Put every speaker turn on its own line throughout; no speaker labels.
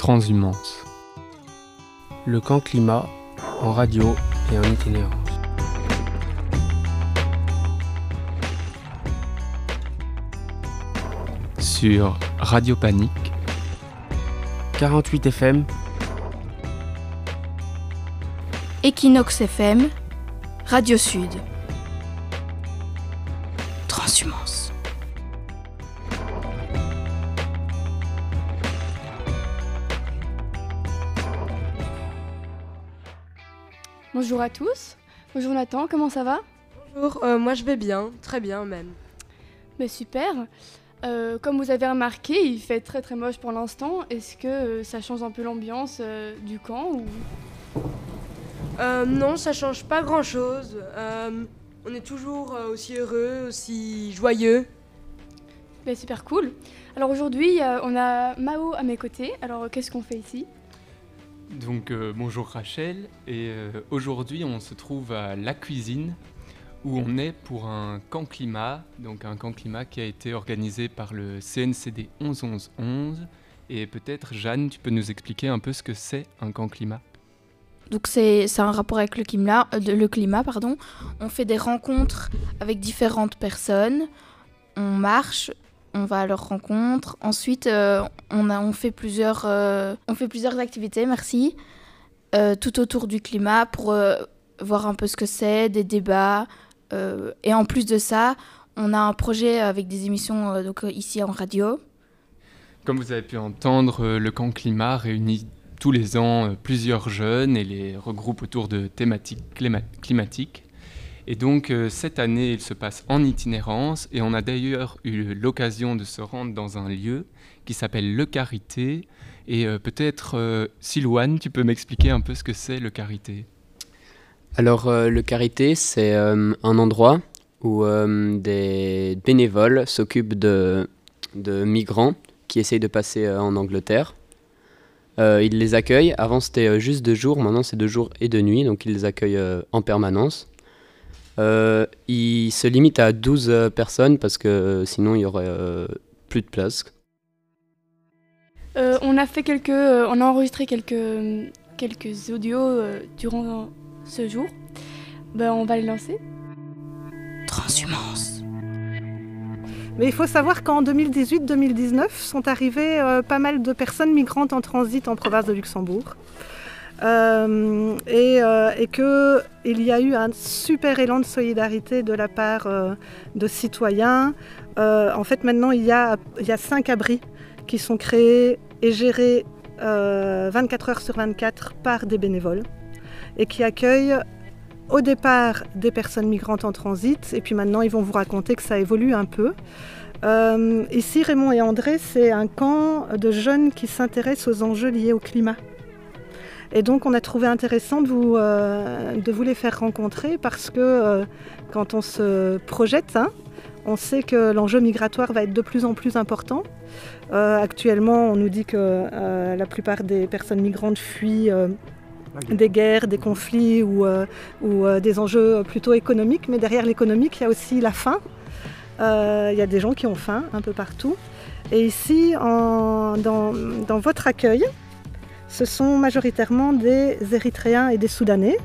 Transhumance.
Le camp climat en radio et en itinérance.
Sur Radio Panique,
48 FM,
Equinox FM, Radio Sud.
Bonjour à tous. Bonjour Nathan, comment ça va?
Bonjour, euh, moi je vais bien, très bien même.
Mais super. Euh, comme vous avez remarqué, il fait très très moche pour l'instant. Est-ce que euh, ça change un peu l'ambiance du camp ou...
Non, ça change pas grand chose. on est toujours aussi heureux, aussi joyeux.
Mais super cool. Alors aujourd'hui, on a Mao à mes côtés. Alors qu'est-ce qu'on fait ici?
Donc euh, bonjour Rachel, et euh, aujourd'hui on se trouve à La Cuisine, où on est pour un camp climat, donc un camp climat qui a été organisé par le CNCD 1111. Et peut-être Jeanne, tu peux nous expliquer un peu ce que c'est un camp climat?
Donc c'est un rapport avec le climat, euh, le climat pardon. On fait des rencontres avec différentes personnes. On marche, on va à leur rencontre. Ensuite, euh, on, a, on, fait plusieurs, euh, on fait plusieurs activités, merci, euh, tout autour du climat pour voir un peu ce que c'est, des débats. et en plus de ça, on a un projet avec des émissions ici en radio.
Comme vous avez pu entendre, le camp climat réunit tous les ans plusieurs jeunes et les regroupe autour de thématiques clima- climatiques. Et donc euh, cette année, il se passe en itinérance et on a d'ailleurs eu l'occasion de se rendre dans un lieu qui s'appelle Le Carité. Et euh, peut-être, euh, Silouane, tu peux m'expliquer un peu ce que c'est le Carité?
Alors, le Carité, c'est un endroit où des bénévoles s'occupent de, migrants qui essayent de passer en Angleterre. Ils les accueillent. Avant, c'était juste deux jours. Maintenant, c'est deux jours et deux nuits. Donc, ils les accueillent en permanence. Euh, ils se limitent à 12 euh, personnes parce que euh, sinon, il y aurait euh, plus de place.
Euh, On a fait quelques, euh, on a enregistré quelques, quelques audios euh, durant ce jour. Ben, on va les lancer.
Transhumance.
Mais il faut savoir qu'en 2018-2019 sont arrivées euh, pas mal de personnes migrantes en transit en province de Luxembourg. Euh, et, euh, qu'il y a eu un super élan de solidarité de la part euh, de citoyens. En fait, maintenant, il y, a, cinq abris qui sont créés et gérés euh, 24 heures sur 24 par des bénévoles et qui accueillent au départ des personnes migrantes en transit, et puis maintenant ils vont vous raconter que ça évolue un peu. Ici, Raymond et André, c'est un camp de jeunes qui s'intéressent aux enjeux liés au climat. Et donc on a trouvé intéressant de vous, euh, de vous les faire rencontrer parce que euh, quand on se projette, hein, on sait que l'enjeu migratoire va être de plus en plus important. Euh, actuellement, on nous dit que la plupart des personnes migrantes fuient des guerres, des conflits ou, ou des enjeux plutôt économiques. Mais derrière l'économique, il y a aussi la faim. Il y a des gens qui ont faim un peu partout. Et ici, en- dans, dans votre accueil, ce sont majoritairement des Érythréens et des Soudanais.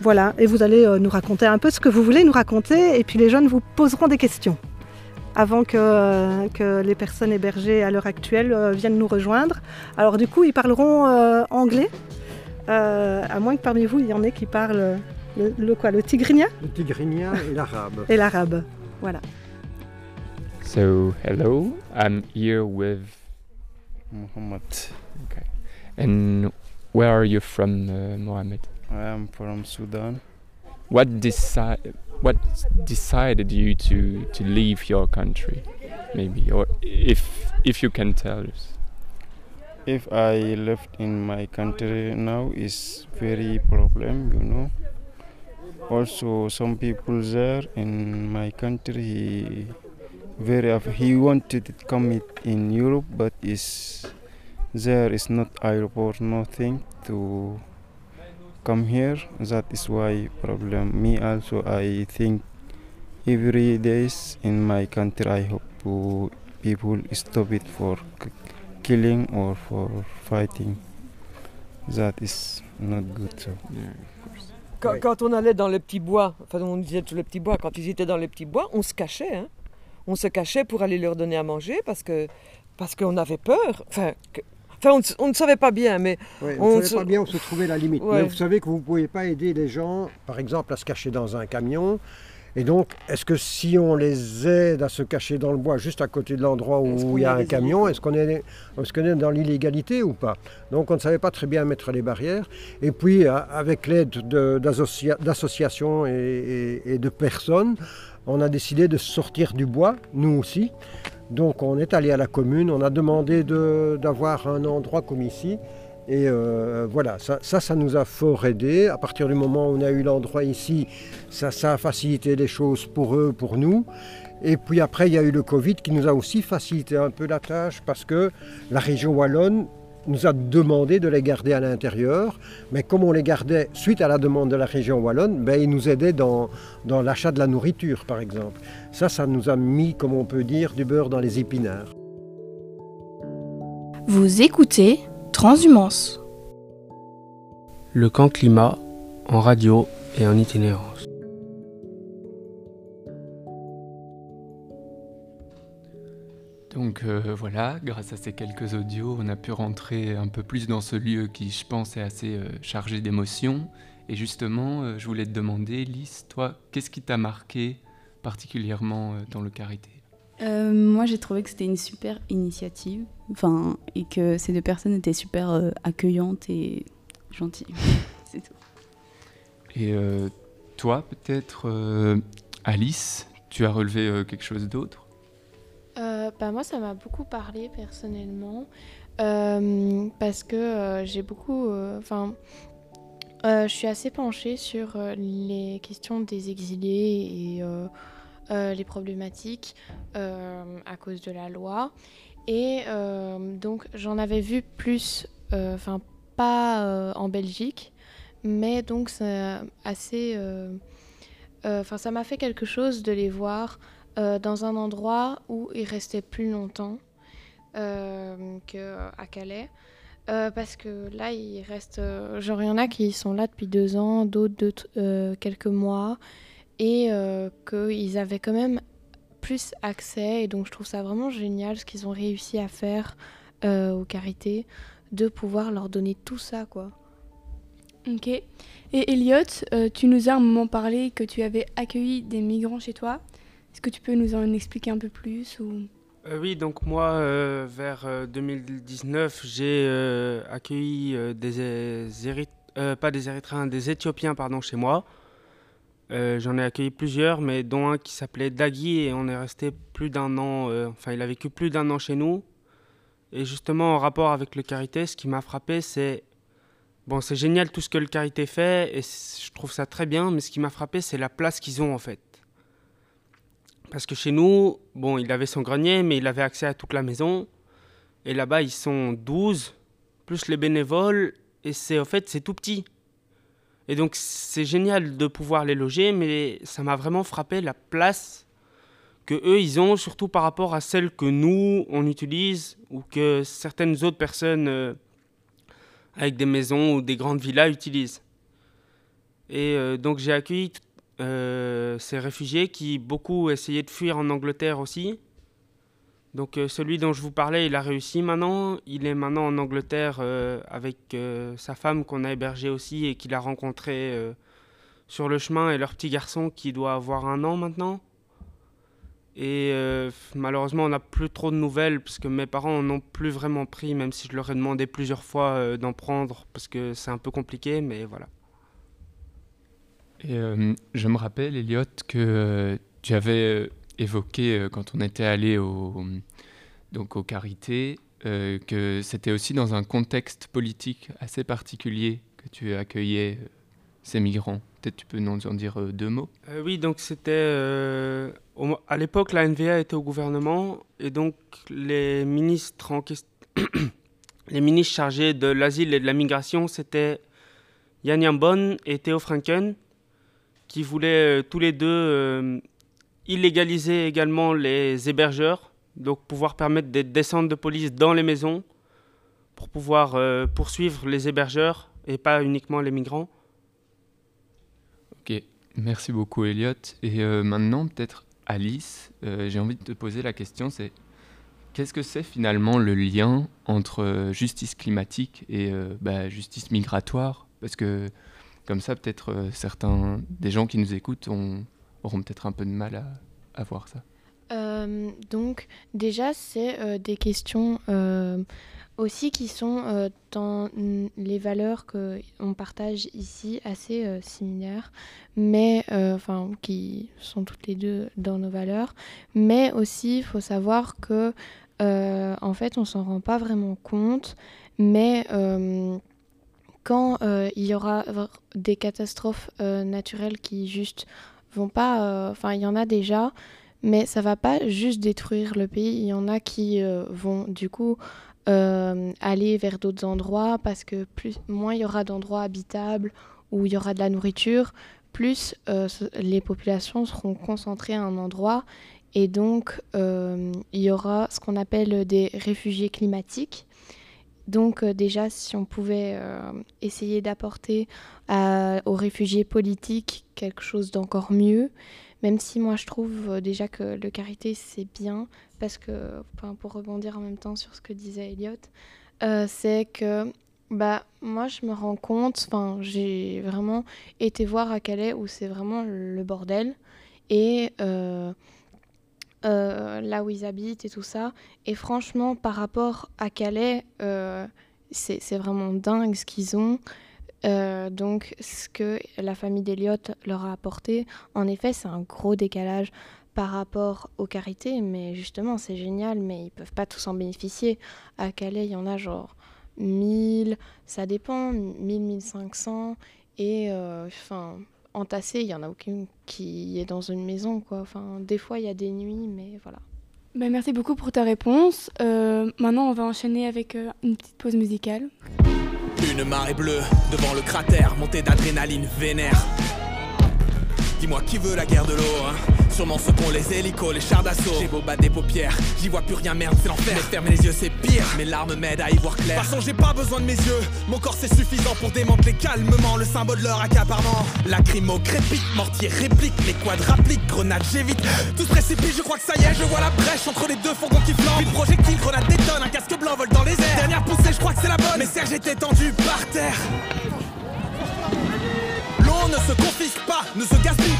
Voilà, et vous allez euh, nous raconter un peu ce que vous voulez nous raconter, et puis les jeunes vous poseront des questions avant que, euh, que les personnes hébergées à l'heure actuelle euh, viennent nous rejoindre. Alors du coup, ils parleront euh, anglais, euh, à moins que parmi vous, il y en ait qui parlent le, le quoi, le tigrinien
Le tigrinien et l'arabe.
et l'arabe. Voilà.
So, hello, I'm here with.
Muhammad.
And where are you from, uh, Mohammed?
I am from Sudan.
What decide what decided you to to leave your country maybe or if if you can tell us
If I left in my country now is very problem, you know. Also, some people there in my country, he very he wanted to come in Europe, but is there is not airport, nothing to come here. That is why problem. Me also, I think every days in my country, I hope to people stop it for c- killing or for fighting. That is not good. So.
Quand,
Oui.
quand on allait dans les petits bois, enfin on disait sur les petits bois, quand ils étaient dans les petits bois, on se cachait. hein. On se cachait pour aller leur donner à manger parce que parce qu'on avait peur. Enfin, que- enfin on, ne on savait pas bien, mais
Ouais,
On
on ne savait
se-
pas bien où se trouvait la limite.
Ouais.
Mais vous savez que vous ne pouvez pas aider les gens, par exemple, à se cacher dans un camion. Et donc, est-ce que si on les aide à se cacher dans le bois, juste à côté de l'endroit où il y a un camion, est-ce qu'on est, dans l'illégalité ou pas? Donc, on ne savait pas très bien mettre les barrières. Et puis, à- avec l'aide de- d'associa- d'associations et, et- et de personnes, on a décidé de sortir du bois, nous aussi. Donc, on est allé à la commune, on a demandé de- d'avoir un endroit comme ici. Et euh, voilà, ça, ça, nous a fort aidé. À partir du moment où on a eu l'endroit ici, ça a facilité les choses pour eux, pour nous. Et puis après, il y a eu le Covid qui nous a aussi facilité un peu la tâche parce que la région wallonne nous a demandé de les garder à l'intérieur. Mais comme on les gardait suite à la demande de la région wallonne, ben, ils nous aidaient dans, dans l'achat de la nourriture, par exemple. Ça, ça nous a mis, comme on peut dire, du beurre dans les épinards.
Vous écoutez Transhumance.
Le camp climat en radio et en itinérance.
Donc euh, voilà, grâce à ces quelques audios, on a pu rentrer un peu plus dans ce lieu qui, je pense, est assez euh, chargé d'émotions. Et justement, euh, je voulais te demander, Lys, toi, qu'est-ce qui t'a marqué particulièrement dans le Carité?
Moi, j'ai trouvé que c'était une super initiative, enfin, et que ces deux personnes étaient super accueillantes et gentilles. C'est tout.
Et toi, peut-être, Alice, tu as relevé quelque chose d'autre?
Euh, bah, moi, ça m'a beaucoup parlé personnellement euh, parce que euh, j'ai beaucoup. Enfin, je suis assez penchée sur les questions des exilés et les problématiques à cause de la loi. Et donc, j'en avais vu plus, enfin, pas en Belgique, mais donc assez. Enfin, ça m'a fait quelque chose de les voir euh, dans un endroit où ils restaient plus longtemps euh, qu'à Calais. Euh, parce que là, il reste. genre, il y en a qui sont là depuis deux ans, d'autres quelques mois, et qu'ils avaient quand même plus accès. Et donc, je trouve ça vraiment génial ce qu'ils ont réussi à faire aux Carités, de pouvoir leur donner tout ça, quoi.
Ok. Et Elliot, tu nous as un moment parlé que tu avais accueilli des migrants chez toi. Est-ce que tu peux nous en expliquer un peu plus ou...
Euh, oui, donc moi, euh, vers euh, 2019, j'ai euh, accueilli euh, des pas des Érythréens, des Éthiopiens pardon, chez moi. J'en ai accueilli plusieurs, mais dont un qui s'appelait Dagui et on est resté plus d'un an. enfin, il a vécu plus d'un an chez nous. Et justement, en rapport avec le Carité, ce qui m'a frappé, c'est bon, c'est génial tout ce que le Carité fait et je trouve ça très bien. Mais ce qui m'a frappé, c'est la place qu'ils ont en fait. Parce que chez nous, bon, il avait son grenier, mais il avait accès à toute la maison. Et là-bas, ils sont 12, plus les bénévoles, et c'est en fait, c'est tout petit. Et donc, c'est génial de pouvoir les loger, mais ça m'a vraiment frappé la place que eux, ils ont, surtout par rapport à celle que nous, on utilise, ou que certaines autres personnes euh, avec des maisons ou des grandes villas utilisent. Et euh, donc, j'ai accueilli ces réfugiés qui beaucoup essayaient de fuir en Angleterre aussi. Donc euh, celui dont je vous parlais, il a réussi maintenant. Il est maintenant en Angleterre euh, avec euh, sa femme qu'on a hébergée aussi et qu'il a rencontré euh, sur le chemin et leur petit garçon qui doit avoir un an maintenant. Et euh, malheureusement, on n'a plus trop de nouvelles parce que mes parents n'ont plus vraiment pris, même si je leur ai demandé plusieurs fois euh, d'en prendre parce que c'est un peu compliqué, mais voilà.
Euh, je me rappelle, Elliot, que euh, tu avais euh, évoqué quand on était allé au, donc au Carité, que c'était aussi dans un contexte politique assez particulier que tu accueillais ces migrants. Peut-être tu peux nous en dire deux mots?
Oui, donc c'était. à l'époque, la NVA était au gouvernement et donc les ministres les ministres chargés de l'asile et de la migration, c'était Yann Yambon et Théo Franken qui voulaient euh, tous les deux euh, illégaliser également les hébergeurs, donc pouvoir permettre des descentes de police dans les maisons pour pouvoir poursuivre les hébergeurs et pas uniquement les migrants.
Ok, merci beaucoup Elliot. Et maintenant peut-être Alice, j'ai envie de te poser la question, c'est Qu'est-ce que c'est finalement le lien entre euh, justice climatique et euh, bah, justice migratoire? Parce que comme ça, peut-être euh, certains des gens qui nous écoutent auront peut-être un peu de mal à, voir ça.
donc déjà, c'est des questions aussi qui sont dans les valeurs qu'on partage ici assez similaires, mais enfin qui sont toutes les deux dans nos valeurs. Mais aussi, il faut savoir que euh, en fait, on s'en rend pas vraiment compte, mais euh, quand euh, il y aura des catastrophes naturelles qui juste vont pas, enfin, il y en a déjà, mais ça va pas juste détruire le pays. Il y en a qui vont du coup aller vers d'autres endroits parce que plus, moins il y aura d'endroits habitables où il y aura de la nourriture, plus les populations seront concentrées à un endroit et donc, euh, il y aura ce qu'on appelle des réfugiés climatiques. Donc euh, déjà, si on pouvait euh, essayer d'apporter aux réfugiés politiques quelque chose d'encore mieux, même si moi je trouve déjà que le carité c'est bien, parce que, pour rebondir en même temps sur ce que disait Elliot, c'est que bah, moi je me rends compte, j'ai vraiment été voir à Calais où c'est vraiment le bordel. Et euh, là où ils habitent et tout ça. Et franchement, par rapport à Calais, euh, c'est vraiment dingue ce qu'ils ont. Euh, donc, ce que la famille d'Eliott leur a apporté, en effet, c'est un gros décalage par rapport aux carités, mais justement, c'est génial, mais ils peuvent pas tous en bénéficier. À Calais, il y en a genre 1000, ça dépend, 1000, 1500, et enfin entassé, il y en a aucune qui est dans une maison. Quoi. Enfin, des fois, il y a des nuits, mais voilà.
Ben, merci beaucoup pour ta réponse. Euh, maintenant, on va enchaîner avec euh, une petite pause musicale.
Une marée bleue devant le cratère, montée d'adrénaline vénère. Dis-moi qui veut la guerre de l'eau, hein? Sûrement ceux qu'ont les hélicos, les chars d'assaut. J'ai beau battre des paupières, j'y vois plus rien, merde, c'est l'enfer. Mais fermer les yeux, c'est pire. Mes larmes m'aident à y voir clair. De toute façon, j'ai pas besoin de mes yeux. Mon corps, c'est suffisant pour démanteler calmement le symbole de leur accaparement. Lacrymo crépite, mortier réplique, les quadres appliquent, grenades, j'évite. Tout se précipite, je crois que ça y est, je vois la brèche entre les deux fourgons qui flambent. Une projectile, grenade détonne, un casque blanc vole dans les airs. Dernière poussée, je crois que c'est la bonne. Mais Serge était tendu par terre ne se confisque pas, ne se gaspille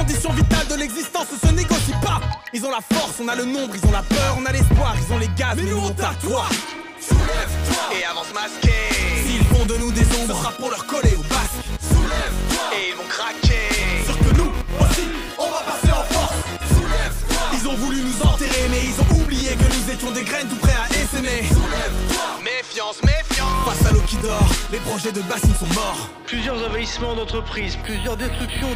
conditions vitales de l'existence ne se négocient pas. Ils ont la force, on a le nombre, ils ont la peur, on a l'espoir, ils ont les gaz, mais, nous on t'a toi. Soulève-toi et avance masqué. S'ils font de nous des ombres, ce sera pour leur coller au basque. Soulève-toi et ils vont craquer. Sur que nous aussi, on va passer en force. Soulève-toi. Ils ont voulu nous enterrer, mais ils ont oublié que nous étions des graines tout prêts à essaimer. Soulève-toi. Méfiance, méfiance. Les projets de bassines sont morts.
Plusieurs envahissements d'entreprises, plusieurs destructions,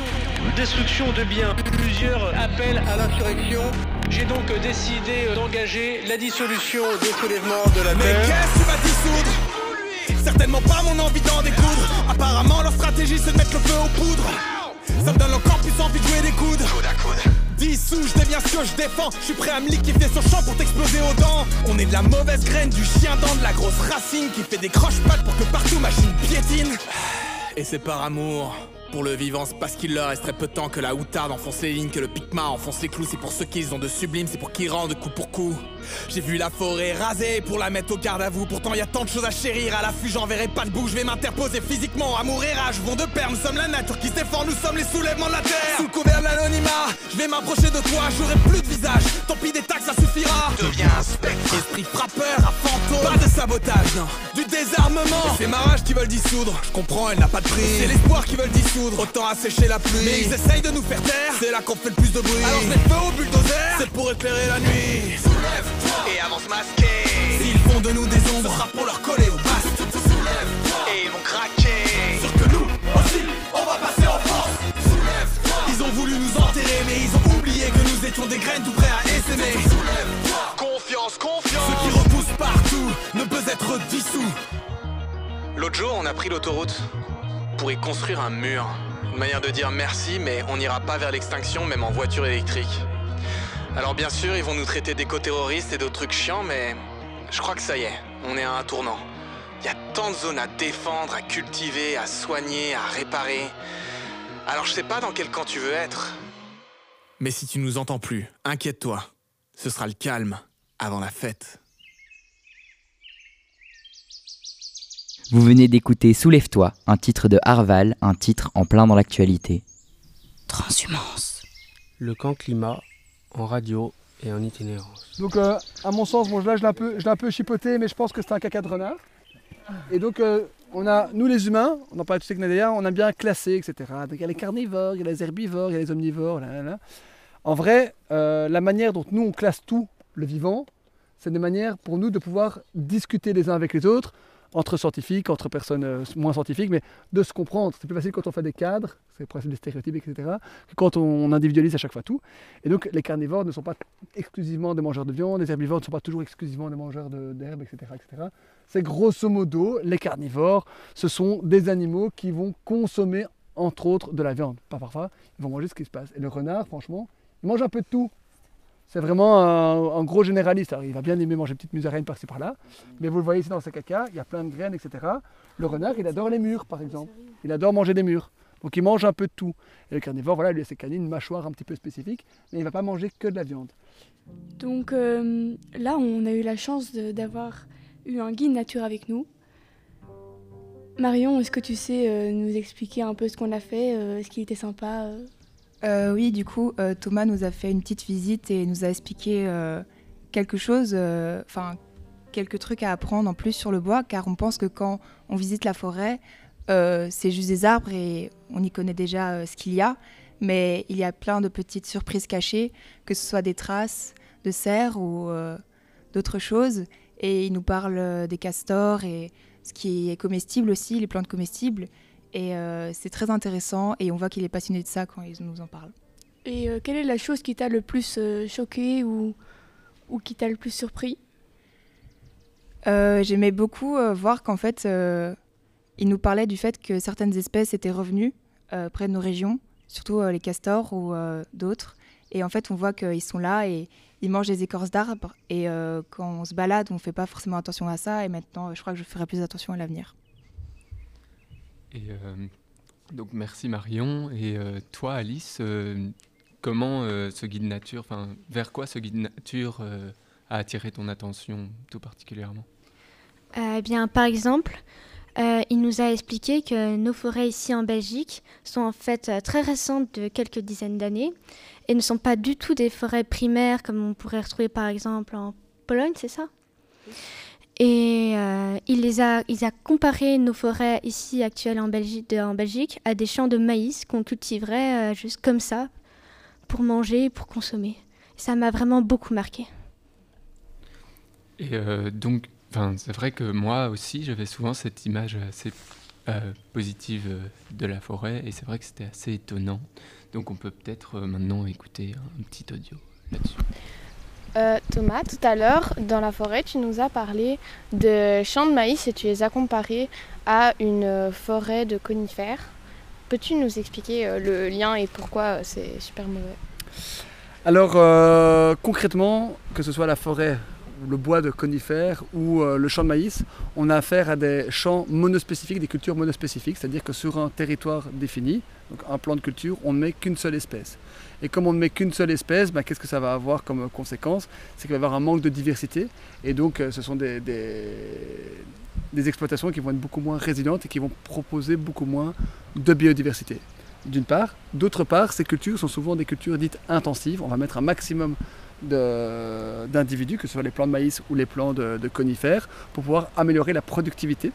destructions de biens, plusieurs appels à l'insurrection. J'ai donc décidé d'engager la dissolution des soulèvements de la
Mais
terre.
Mais qu'est-ce que tu vas dissoudre? Certainement pas mon envie d'en découdre. Apparemment, leur stratégie c'est de mettre le feu aux poudres. Ça me donne encore plus envie de jouer des coudes. Coude à coude. Dissous, je deviens ce que je défends. Je suis prêt à me liquifier sur champ pour t'exploser aux dents. On est de la mauvaise graine, du chien dent, de la grosse racine qui fait des croche-pattes pour que partout machine piétine. Et c'est par amour. Pour le vivant, c'est parce qu'il leur resterait peu de temps que la outarde enfonce les lignes, que le picma enfonce les clous. C'est pour ceux qu'ils ont de sublime, c'est pour qu'ils rendent coup pour coup. J'ai vu la forêt rasée pour la mettre au garde à vous. Pourtant, y a tant de choses à chérir. À l'affût, j'enverrai pas de bout. Je vais m'interposer physiquement. Amour et rage vont de pair. Nous sommes la nature qui se défend. Nous sommes les soulèvements de la terre. Sous le couvert de l'anonymat, je vais m'approcher de toi. J'aurai plus de visage. Tant pis, des taxes, ça suffira. Deviens un spectre. Esprit frappeur, à fantôme. Pas de sabotage, non. Du désarmement. C'est ma rage qui veulent dissoudre. Je comprends, elle n'a pas de prix. C'est l'espoir qui veulent dissoudre. Autant assécher la pluie. Mais ils essayent de nous faire taire. C'est là qu'on fait le plus de bruit. Alors je mets feu au bulldozer. C'est pour éclairer la nuit. Soulève-toi et avance masqué. S'ils font de nous des ombres, ce sera pour leur coller au basque. Soulève-toi et ils vont craquer. Sur que nous aussi, on va passer en force. Soulève-toi. Ils ont voulu nous enterrer, mais ils ont oublié que nous étions des graines tout prêts à essaimer. Soulève-toi. Confiance, confiance. Ce qui repousse partout ne peut être dissous. L'autre jour, on a pris l'autoroute pour y construire un mur. Une manière de dire merci, mais on n'ira pas vers l'extinction, même en voiture électrique. Alors bien sûr, ils vont nous traiter d'éco-terroristes et d'autres trucs chiants, mais je crois que ça y est, on est à un tournant. Il y a tant de zones à défendre, à cultiver, à soigner, à réparer. Alors je sais pas dans quel camp tu veux être. Mais si tu nous entends plus, inquiète-toi. Ce sera le calme avant la fête.
Vous venez d'écouter Soulève-toi, un titre de Harval, un titre en plein dans l'actualité.
Transhumance.
Le camp climat en radio et en itinérance.
Donc, euh, à mon sens, bon, là, je l'ai un, peu- je l'ai un peu chipoté, mais je pense que c'est un caca de renard. Et donc, euh, on a, nous les humains, on en parlait tout à l'heure, on a bien classé, etc. Donc, il y a les carnivores, il y a les herbivores, il y a les omnivores. là, là, là. En vrai, euh, la manière dont nous, on classe tout le vivant, c'est des manières pour nous de pouvoir discuter les uns avec les autres, entre scientifiques, entre personnes euh, moins scientifiques, mais de se comprendre. C'est plus facile quand on fait des cadres, c'est presque des stéréotypes, etc., que quand on individualise à chaque fois tout. Et donc, les carnivores ne sont pas exclusivement des mangeurs de viande, les herbivores ne sont pas toujours exclusivement des mangeurs d'herbes, etc., etc. C'est grosso modo, les carnivores, ce sont des animaux qui vont consommer, entre autres, de la viande. Pas parfois, ils vont manger ce qui se passe. Et le renard, franchement, il mange un peu de tout. C'est vraiment un, gros généraliste. Il va bien aimer manger une petite musaraigne par-ci par-là. Mais vous le voyez ici dans ses caca, il y a plein de graines, etc. Le renard, il adore les murs, par exemple. Il adore manger des murs. Donc il mange un peu de tout. Et le carnivore, voilà, lui a ses canines, une mâchoire un petit peu spécifique, mais il ne va pas manger que de la viande.
Donc euh, là, on a eu la chance d'avoir eu un guide nature avec nous. Marion, est-ce que tu sais euh, nous expliquer un peu ce qu'on a fait, euh, ce qui était sympa euh
oui, du coup, euh, Thomas nous a fait une petite visite et nous a expliqué euh, quelque chose, enfin quelques trucs à apprendre en plus sur le bois, car on pense que quand on visite la forêt, c'est juste des arbres et on y connaît déjà ce qu'il y a, mais il y a plein de petites surprises cachées, que ce soit des traces de cerfs ou d'autres choses. Et il nous parle des castors et ce qui est comestible aussi, les plantes comestibles. Et euh, c'est très intéressant et on voit qu'il est passionné de ça quand il nous en parle.
Et euh, quelle est la chose qui t'a le plus euh, choqué ou, ou qui t'a le plus surpris?
Euh, J'aimais beaucoup voir qu'en fait, il nous parlait du fait que certaines espèces étaient revenues près de nos régions, surtout les castors ou d'autres. Et en fait, on voit qu'ils sont là et ils mangent des écorces d'arbres. Et quand on se balade, on ne fait pas forcément attention à ça. Et maintenant, je crois que je ferai plus attention à l'avenir.
Euh, donc merci Marion. Et euh, toi Alice, euh, comment ce guide nature, enfin vers quoi ce guide nature a attiré ton attention tout particulièrement?
Eh bien, par exemple, il nous a expliqué que nos forêts ici en Belgique sont en fait très récentes de quelques dizaines d'années et ne sont pas du tout des forêts primaires comme on pourrait retrouver par exemple en Pologne, c'est ça? Et euh, il, les a, il a comparé nos forêts ici actuelles en Belgique, à des champs de maïs qu'on cultiverait euh, juste comme ça pour manger, pour consommer. Ça m'a vraiment beaucoup marqué.
Et euh, donc, c'est vrai que moi aussi, j'avais souvent cette image assez euh, positive de la forêt, et c'est vrai que c'était assez étonnant. Donc, on peut peut-être maintenant écouter un petit audio là-dessus.
Euh, Thomas, tout à l'heure, dans la forêt, tu nous as parlé de champs de maïs et tu les as comparés à une forêt de conifères. Peux-tu nous expliquer euh, le lien et pourquoi euh, c'est super mauvais?
Alors, concrètement, que ce soit la forêt, le bois de conifères ou euh, le champ de maïs, on a affaire à des champs monospécifiques, des cultures monospécifiques, c'est-à-dire que sur un territoire défini, donc un plan de culture, on ne met qu'une seule espèce. Et comme on ne met qu'une seule espèce, ben, qu'est-ce que ça va avoir comme conséquence? C'est qu'il va y avoir un manque de diversité. Et donc, euh, ce sont des, exploitations qui vont être beaucoup moins résilientes et qui vont proposer beaucoup moins de biodiversité d'une part. D'autre part, ces cultures sont souvent des cultures dites intensives. On va mettre un maximum d'individus, que ce soit les plants de maïs ou les plants de, conifères, pour pouvoir améliorer la productivité.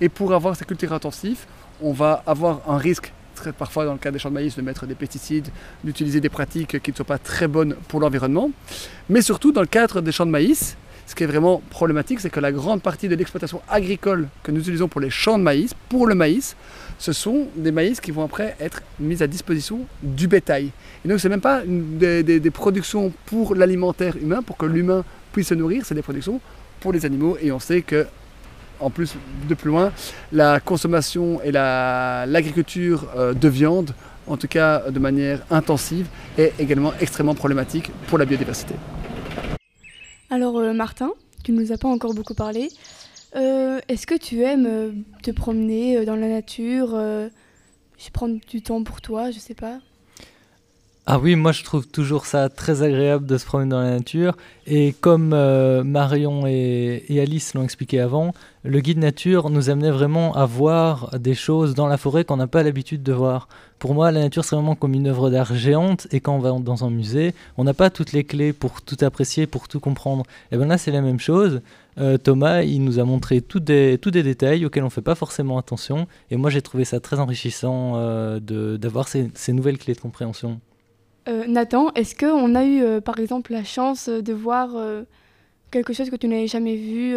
Et pour avoir ces cultures intensives, on va avoir un risque, très parfois dans le cas des champs de maïs, de mettre des pesticides, d'utiliser des pratiques qui ne sont pas très bonnes pour l'environnement. Mais surtout, dans le cadre des champs de maïs, ce qui est vraiment problématique, c'est que la grande partie de l'exploitation agricole que nous utilisons pour les champs de maïs, pour le maïs, ce sont des maïs qui vont après être mis à disposition du bétail. Et donc, ce n'est même pas des, productions pour l'alimentaire humain, pour que l'humain puisse se nourrir, c'est des productions pour les animaux. Et on sait que, en plus, de plus loin, la consommation et la- l'agriculture euh, de viande, en tout cas de manière intensive, est également extrêmement problématique pour la biodiversité.
Alors euh, Martin, tu ne nous as pas encore beaucoup parlé. Est-ce que tu aimes te promener dans la nature prendre du temps pour toi, je sais pas?
Ah oui, moi je trouve toujours ça très agréable de se promener dans la nature. Et comme euh, Marion et, Alice l'ont expliqué avant, le guide nature nous amenait vraiment à voir des choses dans la forêt qu'on n'a pas l'habitude de voir. Pour moi, la nature c'est vraiment comme une œuvre d'art géante. Et quand on va dans un musée, on n'a pas toutes les clés pour tout apprécier, pour tout comprendre. Et bien là, c'est la même chose. Euh, Thomas, il nous a montré tous des, des détails auxquels on ne fait pas forcément attention. Et moi, j'ai trouvé ça très enrichissant euh, d'avoir ces nouvelles clés de compréhension.
Euh, Nathan, est-ce qu'on a eu euh, par exemple la chance de voir euh, quelque chose que tu n'avais jamais vu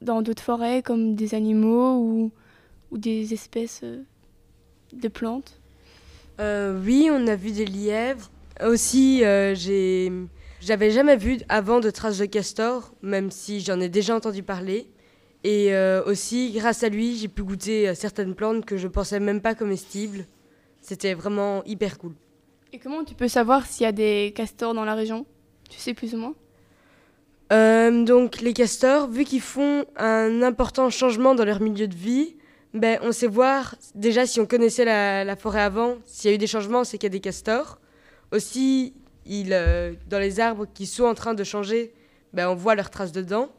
dans d'autres forêts, comme des animaux ou, des espèces de plantes?
Oui, on a vu des lièvres. Aussi, j'ai... J'avais jamais vu avant de traces de castor, même si j'en ai déjà entendu parler. Et aussi, grâce à lui, j'ai pu goûter certaines plantes que je pensais même pas comestibles. C'était vraiment hyper cool.
Et comment tu peux savoir s'il y a des castors dans la région? Tu sais plus ou moins?
Euh, Donc les castors, vu qu'ils font un important changement dans leur milieu de vie, ben, on sait voir déjà si on connaissait la, forêt avant, s'il y a eu des changements, c'est qu'il y a des castors. Aussi, il, euh, dans les arbres qui sont en train de changer, ben, on voit leurs traces dedans.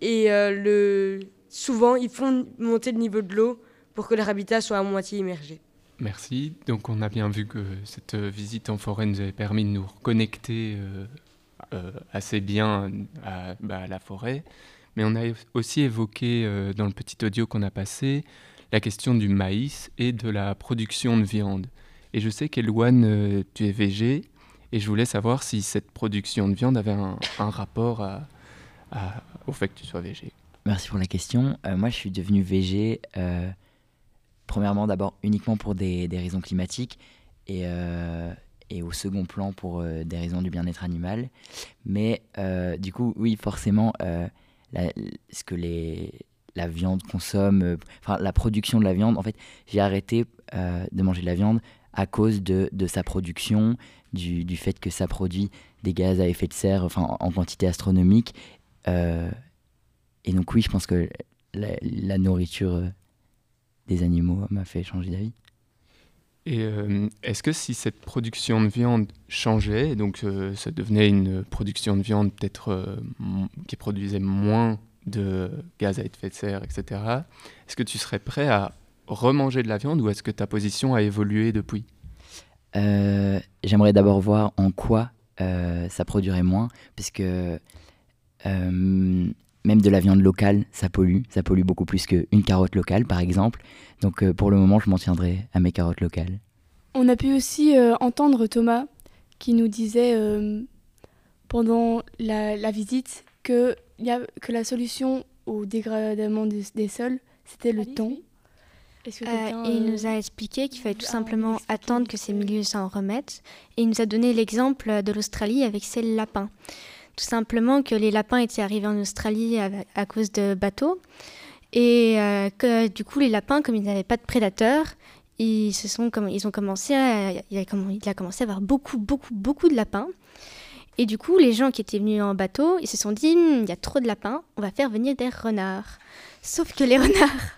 Et euh, le, souvent, ils font monter le niveau de l'eau pour que leur habitat soit à moitié immergé.
Merci. Donc on a bien vu que cette visite en forêt nous avait permis de nous reconnecter euh, assez bien bah, à, la forêt. Mais on a aussi évoqué dans le petit audio qu'on a passé la question du maïs et de la production de viande. Et je sais qu'Elouane, tu es végé, et je voulais savoir si cette production de viande avait un, rapport au fait que tu sois végé.
Merci pour la question. moi, je suis devenu végé Premièrement, d'abord uniquement pour des, raisons climatiques et, euh, et, au second plan pour euh, des raisons du bien-être animal. Mais euh, du coup, oui, forcément, ce que les, la viande consomme, enfin la production de la viande, en fait, j'ai arrêté de manger de la viande à cause de sa production, du, du, fait que ça produit des gaz à effet de serre enfin, en quantité astronomique. et donc oui, je pense que la, nourriture des animaux m'a fait changer d'avis.
Et euh, est-ce que si cette production de viande changeait, donc euh, ça devenait une production de viande peut-être euh, qui produisait moins de gaz à effet de serre, etc., est-ce que tu serais prêt à remanger de la viande ou est-ce que ta position a évolué depuis?
J'aimerais d'abord voir en quoi ça produirait moins, puisque même de la viande locale, ça pollue. Ça pollue beaucoup plus qu'une carotte locale, par exemple. Donc euh, pour le moment, je m'en tiendrai à mes carottes locales.
On a pu aussi euh, entendre Thomas qui nous disait euh, pendant la, visite que, y a, que la solution au dégradement des, sols, c'était le temps.
Et il nous a expliqué qu'il fallait tout simplement attendre que ces milieux s'en remettent. Et il nous a donné l'exemple de l'Australie avec ses lapins tout simplement que les lapins étaient arrivés en Australie à, cause de bateaux et euh, que du coup les lapins, comme ils n'avaient pas de prédateurs, ils se sont comme ils ont commencé à il a, il a commencé à avoir beaucoup beaucoup beaucoup de lapins. Et du coup, les gens qui étaient venus en bateau, ils se sont dit, hmm, il y a trop de lapins, on va faire venir des renards. Sauf que les renards,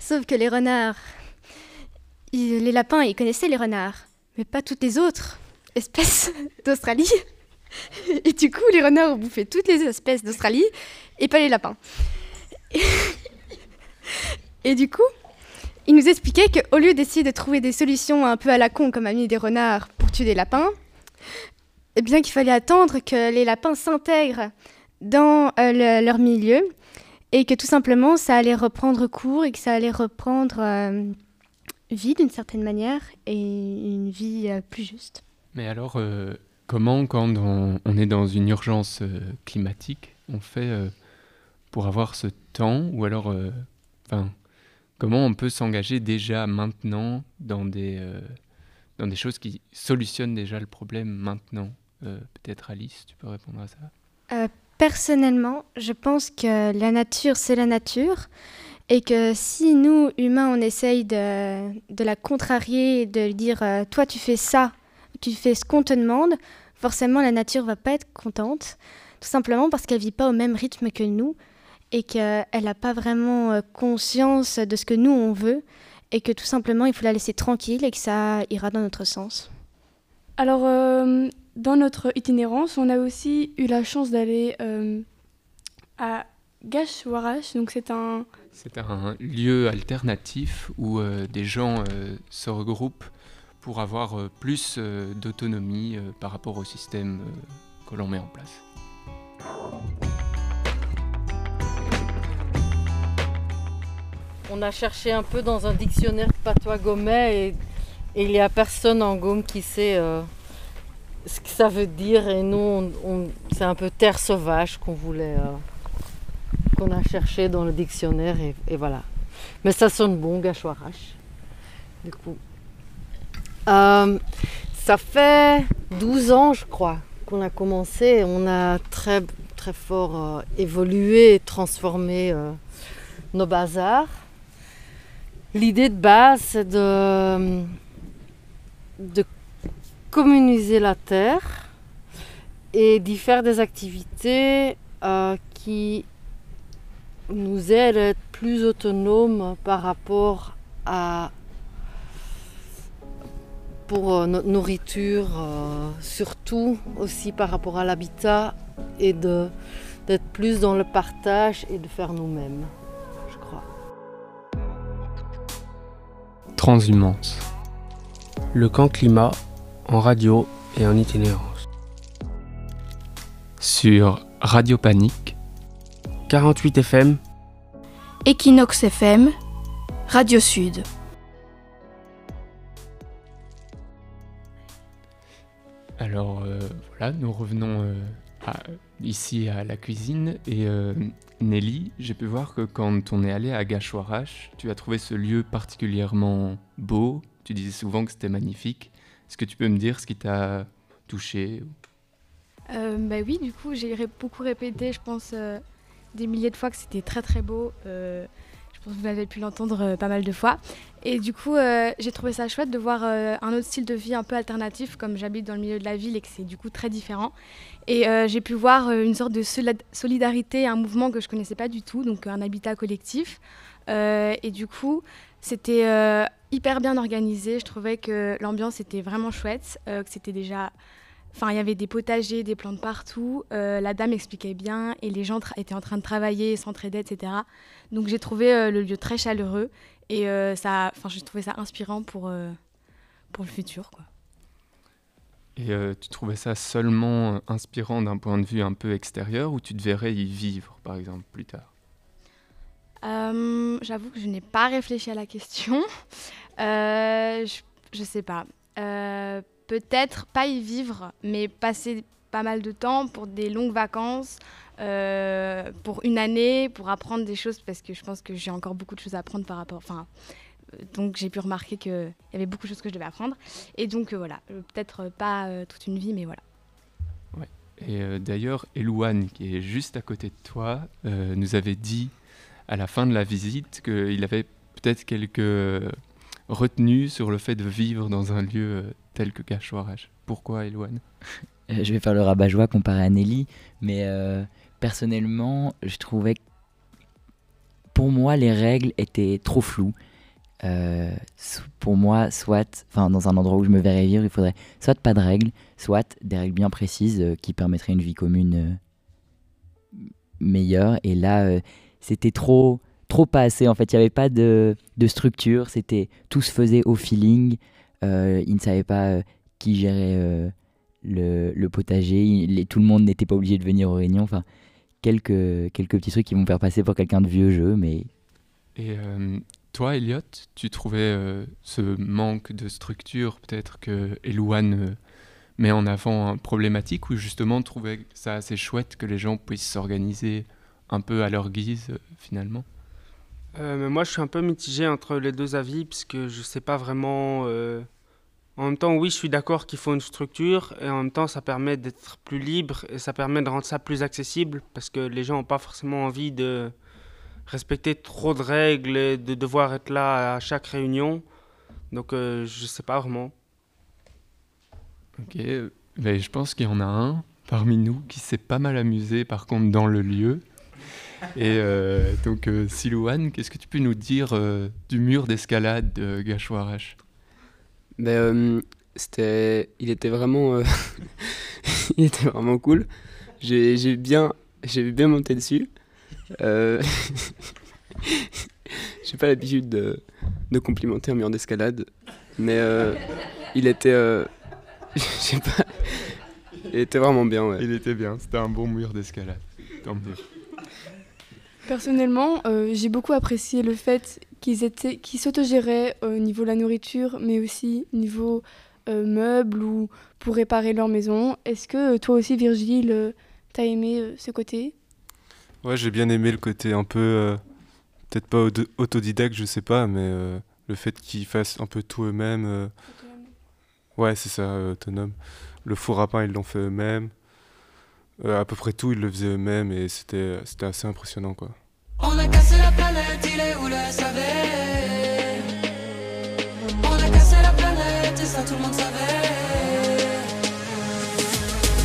sauf que les renards, les lapins, ils connaissaient les renards, mais pas toutes les autres espèces d'Australie. Et du coup, les renards ont bouffé toutes les espèces d'Australie et pas les lapins. Et du coup, il nous expliquait qu'au lieu d'essayer de trouver des solutions un peu à la con, comme a mis des renards pour tuer des lapins, eh bien qu'il fallait attendre que les lapins s'intègrent dans euh, leur milieu et que tout simplement ça allait reprendre cours et que ça allait reprendre euh, vie d'une certaine manière et une vie euh, plus juste.
Mais alors, Comment, quand on, est dans une urgence euh, climatique, on fait euh, pour avoir ce temps Ou alors, euh, enfin, comment on peut s'engager déjà maintenant dans des, dans des choses qui solutionnent déjà le problème maintenant Peut-être Alice, tu peux répondre à
ça? Personnellement, je pense que la nature, c'est la nature. Et que si nous, humains, on essaye de, la contrarier, de dire toi tu fais ça, tu fais ce qu'on te demande, forcément la nature va pas être contente, tout simplement parce qu'elle vit pas au même rythme que nous. et qu'elle n'a pas vraiment euh, conscience de ce que nous on veut et que tout simplement il faut la laisser tranquille et que ça ira dans notre sens.
Alors, euh, dans notre itinérance, on a aussi eu la chance d'aller euh, à Gashwarash. Donc, c'est un.
C'est un lieu alternatif où des gens se regroupent pour avoir plus d'autonomie par rapport au système que l'on met en place.
On a cherché un peu dans un dictionnaire patois gomais et, il n'y a personne en Gaume qui sait euh, ce que ça veut dire. Et nous, c'est un peu terre sauvage qu'on voulait, euh, qu'on a cherché dans le dictionnaire et, voilà. Mais ça sonne bon, gâchoirache. Du coup, euh, ça fait 12 ans, je crois, qu'on a commencé. On a très, très fort évolué et transformé nos bazars. L'idée de base, c'est de communiser la terre et d'y faire des activités euh, qui nous aident à être plus autonomes par rapport à pour euh, notre nourriture, euh, surtout aussi par rapport à l'habitat et d'être plus dans le partage et de faire nous-mêmes.
Transhumance. Le camp climat en radio et en itinérance. Sur Radio Panique. 48 FM.
Equinox FM. Radio Sud.
Alors euh, voilà, nous revenons euh, ici à la cuisine et euh, Nelly, j'ai pu voir que quand on est allé à Gachouarache, tu as trouvé ce lieu particulièrement beau. Tu disais souvent que c'était magnifique. Est-ce que tu peux me dire ce qui t'a touché
euh, Bah oui, du coup, j'ai beaucoup répété, je pense, euh, des milliers de fois que c'était très très beau. Euh, je pense que vous avez pu l'entendre pas mal de fois. Et du coup, j'ai trouvé ça chouette de voir un autre style de vie un peu alternatif, comme j'habite dans le milieu de la ville et que c'est du coup très différent. Et j'ai pu voir une sorte de solidarité, un mouvement que je connaissais pas du tout, donc un habitat collectif. Et du coup, c'était hyper bien organisé. Je trouvais que l'ambiance était vraiment chouette, que c'était déjà. Enfin, il y avait des potagers, des plantes partout. la dame expliquait bien et les gens étaient en train de travailler, s'entraider, etc. Donc j'ai trouvé le lieu très chaleureux et ça, enfin, j'ai trouvé ça inspirant pour, pour le futur, quoi.
Et euh, tu trouvais ça seulement inspirant d'un point de vue un peu extérieur ou tu devrais y vivre, par exemple, plus tard?
Euh, J'avoue que je n'ai pas réfléchi à la question. Euh, je ne sais pas. Peut-être pas y vivre, mais passer pas mal de temps pour des longues vacances, pour une année, pour apprendre des choses, parce que je pense que j'ai encore beaucoup de choses à apprendre par rapport... Enfin, donc j'ai pu remarquer qu'il y avait beaucoup de choses que je devais apprendre. Et donc euh, voilà, euh, peut-être pas euh, toute une vie, mais voilà.
Ouais. Et d'ailleurs, Elouane, qui est juste à côté de toi, nous avait dit à la fin de la visite qu'il avait peut-être quelques retenues sur le fait de vivre dans un lieu tel que Cachoirage. Pourquoi, Elouane
Je vais faire le rabat-joie comparé à Nelly, mais personnellement, je trouvais que pour moi, les règles étaient trop floues. Euh, pour moi, soit, enfin, dans un endroit où je me verrais vivre, il faudrait soit pas de règles, soit des règles bien précises euh, qui permettraient une vie commune euh, meilleure. Et là, c'était trop, trop pas assez. En fait, il n'y avait pas de, structure. C'était tout se faisait au feeling. ils ne savaient pas qui gérait le, le, potager. Tout le monde n'était pas obligé de venir aux réunions. Enfin, quelques, quelques petits trucs qui vont faire passer pour quelqu'un de vieux jeu, mais.
Et toi, Elliot, tu trouvais euh, ce manque de structure, peut-être que Elouane euh, met en avant un problématique, ou justement trouvais ça assez chouette que les gens puissent s'organiser un peu à leur guise, euh, finalement
Moi, je suis un peu mitigé entre les deux avis, puisque je ne sais pas vraiment... En même temps, oui, je suis d'accord qu'il faut une structure, et en même temps, ça permet d'être plus libre, et ça permet de rendre ça plus accessible, parce que les gens n'ont pas forcément envie de respecter trop de règles et de devoir être là à chaque réunion. Donc euh, je sais pas vraiment.
Ok, mais je pense qu'il y en a un parmi nous qui s'est pas mal amusé par contre dans le lieu. Et euh, donc, euh, Silouane, qu'est-ce que tu peux nous dire euh, du mur d'escalade de Gachouarache
ben, euh, c'était, il était vraiment, euh, il était vraiment cool. J'ai, j'ai bien, j'ai bien monté dessus. Euh, j'ai pas l'habitude de, de complimenter un mur d'escalade, mais euh, il était, euh, je sais pas, il était vraiment bien. Ouais.
Il était bien, c'était un bon mur d'escalade. Tant mieux.
Personnellement, euh, j'ai beaucoup apprécié le fait qu'ils étaient, qu'ils s'autogéraient au niveau de la nourriture, mais aussi au niveau euh, meubles ou pour réparer leur maison. Est-ce que euh, toi aussi, Virgile, euh, t'as aimé euh, ce côté?
Ouais, j'ai bien aimé le côté un peu, euh, peut-être pas auto- autodidacte, je sais pas, mais euh, le fait qu'ils fassent un peu tout eux-mêmes. euh, Ouais, c'est ça, euh, autonome. Le four à pain, ils l'ont fait eux-mêmes. Euh, à peu près tout, ils le faisaient eux-mêmes et c'était assez impressionnant, quoi.
On a cassé la planète, il est où le SAV On a cassé la planète et ça tout le monde savait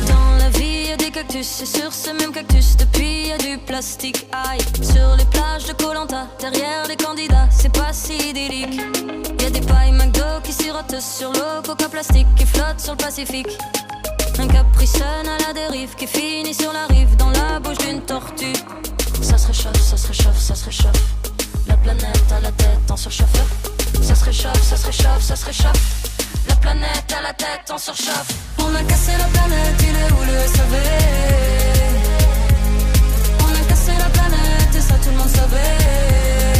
Dans la vie, y a des cactus, et sur ces mêmes cactus, depuis y a du plastique. Aïe, sur les plages de Colanta, derrière les candidats, c'est pas si idyllique. Y a des pailles McDo qui sirotent sur l'eau, coca plastique qui flotte sur le Pacifique. Un capricène à la dérive qui finit sur la rive dans la bouche d'une tortue. Ça se réchauffe, ça se réchauffe, ça se réchauffe. La planète à la tête en surchauffeur. Ça se réchauffe, ça se réchauffe, ça se réchauffe. La planète à la tête en surchauffe.
On a cassé la planète, il est où le SAV On a cassé la planète et ça tout le monde savait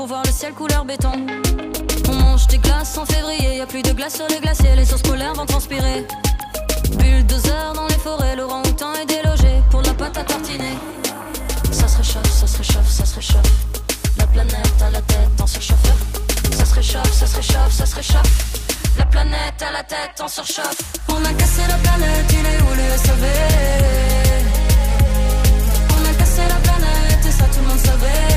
pour voir le ciel couleur béton. On mange des glaces en février. Y a plus de glace sur les glaciers. Les sources polaires vont transpirer. Bulldozer dans les forêts. Laurent Houtan est délogé pour la pâte à tartiner. Ça se réchauffe, ça se réchauffe, ça se réchauffe. La planète à la tête en surchauffeur. Ça se réchauffe, ça se réchauffe, ça se réchauffe. La planète à la tête en surchauffe.
On a cassé la planète, il est où le SAV On a cassé la planète et ça tout le monde savait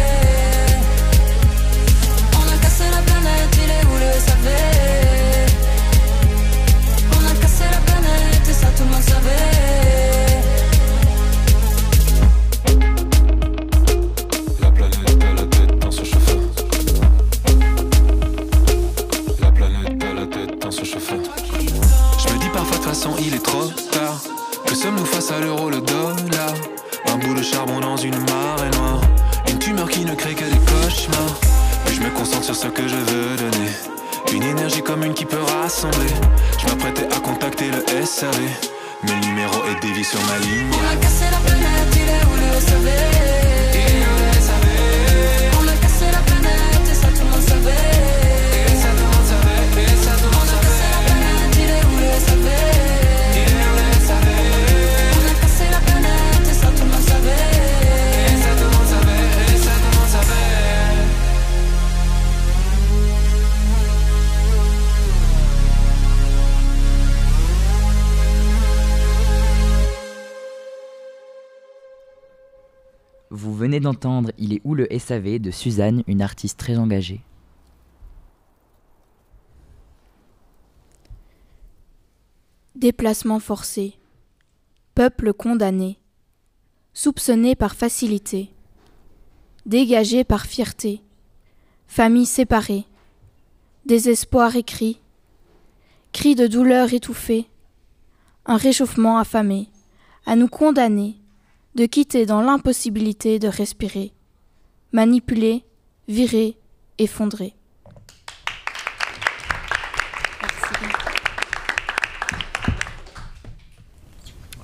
le SAV On a cassé la planète et ça tout le monde savait
La planète à la tête dans ce chauffeur. La planète à la tête dans ce chauffeur.
Je me dis parfois de toute façon il est trop tard. Que sommes-nous face à l'euro, le dollar? Un bout de charbon dans une marée noire. Une tumeur qui ne crée que des cauchemars. Puis je me concentre sur ce que je veux donner Une énergie commune qui peut rassembler. Je m'apprêtais à contacter le SAV Mais le numéro est dévié sur ma ligne.
Il est où le SAV
Vous venez d'entendre Il est où le SAV de Suzanne, une artiste très engagée.
Déplacement forcé. Peuple condamné. Soupçonné par facilité. Dégagé par fierté. Famille séparée. Désespoir écrit. Cris de douleur étouffés. Un réchauffement affamé. À nous condamner de quitter dans l'impossibilité de respirer. Manipuler, virer, effondrer.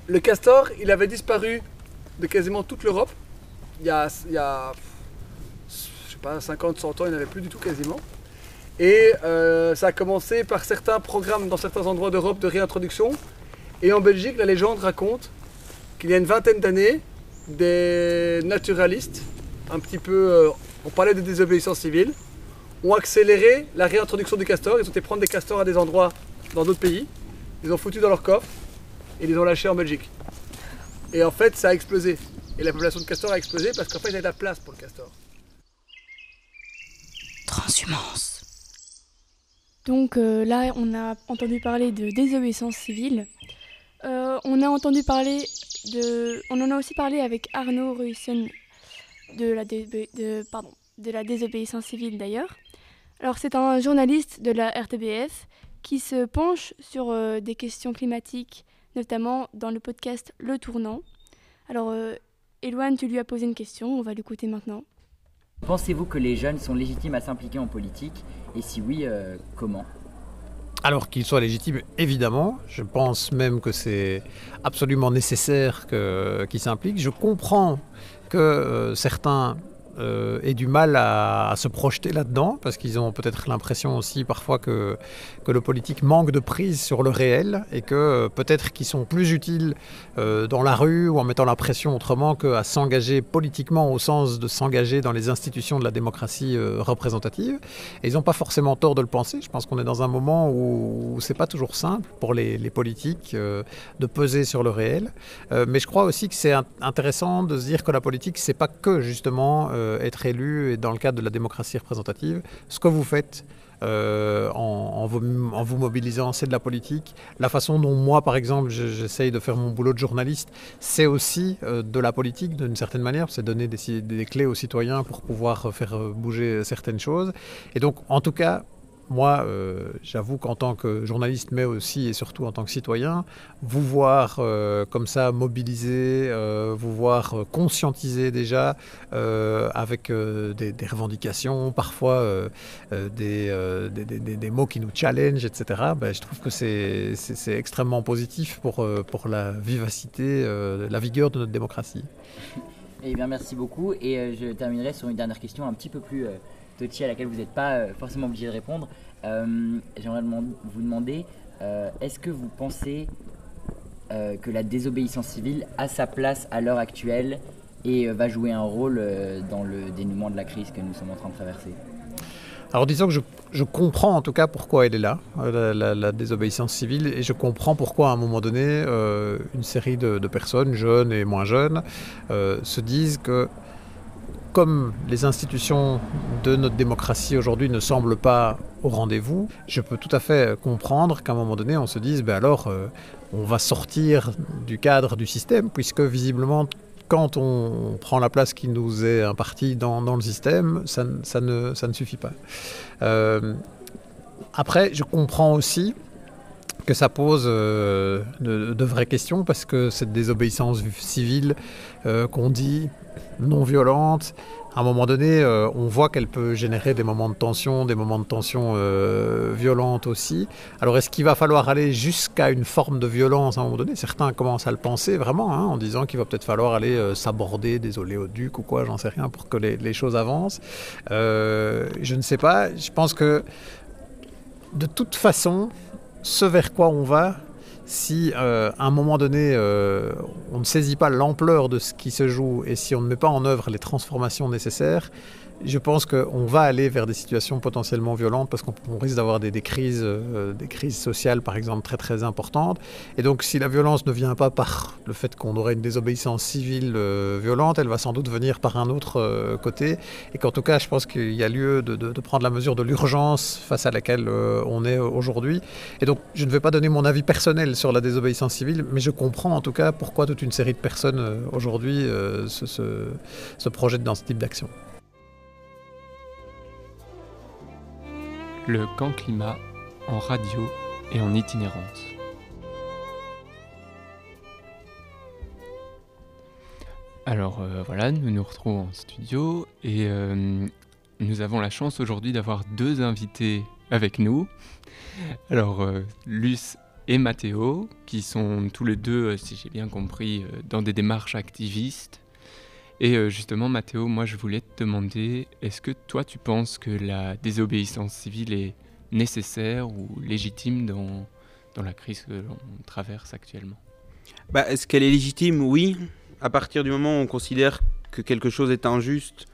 Le castor, il avait disparu de quasiment toute l'Europe. Il y a, il y sais pas, 50, 100 ans, il n'y avait plus du tout quasiment. Et euh, ça a commencé par certains programmes dans certains endroits d'Europe de réintroduction. Et en Belgique, la légende raconte qu'il y a une vingtaine d'années, des naturalistes, un petit peu, euh, on parlait de désobéissance civile, ont accéléré la réintroduction du castor. Ils ont été prendre des castors à des endroits dans d'autres pays. Ils ont foutu dans leur coffre et ils les ont lâchés en Belgique. Et en fait, ça a explosé. Et la population de castor a explosé parce qu'en fait, il y avait de la place pour le castor.
Transhumance. Donc euh, là, on a entendu parler de désobéissance civile. Euh, on a entendu parler On en a aussi parlé avec Arnaud pardon, de la désobéissance civile d'ailleurs. Alors c'est un journaliste de la RTBF qui se penche sur euh, des questions climatiques, notamment dans le podcast Le Tournant. Alors, euh, Éloane, tu lui as posé une question, on va l'écouter maintenant.
Pensez-vous que les jeunes sont légitimes à s'impliquer en politique? Et si oui, euh, comment?
Alors qu'il soit légitime, évidemment. Je pense même que c'est absolument nécessaire que- qu'ils s'impliquent. Je comprends que euh, certains euh, aient du mal à, se projeter là-dedans, parce qu'ils ont peut-être l'impression aussi parfois que, que le politique manque de prise sur le réel, et que euh, peut-être qu'ils sont plus utiles euh, dans la rue ou en mettant la pression autrement qu'à s'engager politiquement au sens de s'engager dans les institutions de la démocratie euh, représentative. Et ils n'ont pas forcément tort de le penser. Je pense qu'on est dans un moment où, où c'est pas toujours simple pour les, politiques de peser sur le réel. Mais je crois aussi que c'est in- intéressant de se dire que la politique, c'est pas que justement être élu et dans le cadre de la démocratie représentative. Ce que vous faites. euh, en, vous, mobilisant, c'est de la politique. La façon dont moi, par exemple, je- j'essaye de faire mon boulot de journaliste, c'est aussi euh, de la politique d'une certaine manière. C'est donner des, clés aux citoyens pour pouvoir faire euh, bouger certaines choses. Et donc, en tout cas, moi, euh, j'avoue qu'en tant que journaliste, mais aussi et surtout en tant que citoyen, vous voir euh, comme ça mobiliser, euh, vous voir conscientiser déjà avec des, revendications, parfois des, des, mots qui nous challenge, etc. Ben, je trouve que c'est extrêmement positif pour, pour la vivacité, la vigueur de notre démocratie.
Eh bien, merci beaucoup. Et je terminerai sur une dernière question un petit peu plus touchy à laquelle vous n'êtes pas euh, forcément obligé de répondre. Euh, J'aimerais vous demander euh, est-ce que vous pensez que la désobéissance civile a sa place à l'heure actuelle et va jouer un rôle dans le dénouement de la crise que nous sommes en train de traverser?
Alors disons que je, comprends en tout cas pourquoi elle est là, la, désobéissance civile, et je comprends pourquoi à un moment donné, une série de, personnes, jeunes et moins jeunes, se disent que comme les institutions de notre démocratie aujourd'hui ne semblent pas au rendez-vous, je peux tout à fait comprendre qu'à un moment donné, on se dise, ben alors, euh, on va sortir du cadre du système, puisque visiblement, quand on prend la place qui nous est impartie dans, le système, ça ne suffit pas. Euh, après, je comprends aussi que ça pose euh, de, vraies questions parce que cette désobéissance civile euh, qu'on dit non violente, à un moment donné, euh, on voit qu'elle peut générer des moments de tension, des moments de tension violente aussi. Alors est-ce qu'il va falloir aller jusqu'à une forme de violence à un moment donné? Certains commencent à le penser vraiment, hein, en disant qu'il va peut-être falloir aller s'aborder des oléoducs ou quoi, j'en sais rien, pour que les, choses avancent. Je ne sais pas, je pense que de toute façon, ce vers quoi on va, si euh, à un moment donné euh, on ne saisit pas l'ampleur de ce qui se joue et si on ne met pas en œuvre les transformations nécessaires, je pense qu'on va aller vers des situations potentiellement violentes parce qu'on on risque d'avoir des, crises, euh, des crises sociales par exemple très très importantes. Et donc si la violence ne vient pas par le fait qu'on aurait une désobéissance civile euh, violente, elle va sans doute venir par un autre euh, côté. Et qu'en tout cas, je pense qu'il y a lieu de, prendre la mesure de l'urgence face à laquelle on est aujourd'hui. Et donc je ne vais pas donner mon avis personnel sur la désobéissance civile, mais je comprends en tout cas pourquoi toute une série de personnes aujourd'hui se, se projettent dans ce type d'action.
Le camp climat en radio et en itinérance. Alors euh, voilà, nous nous retrouvons en studio et euh, nous avons la chance aujourd'hui d'avoir deux invités avec nous. Alors euh, Luce et Mathéo, qui sont tous les deux, si j'ai bien compris, dans des démarches activistes. Et euh, justement, Mathéo, moi je voulais te demander, est-ce que toi tu penses que la désobéissance civile est nécessaire ou légitime dans, dans la crise que l'on traverse actuellement?
Bah, Est-ce qu'elle est légitime? Oui. À partir du moment où on considère que quelque chose est injuste,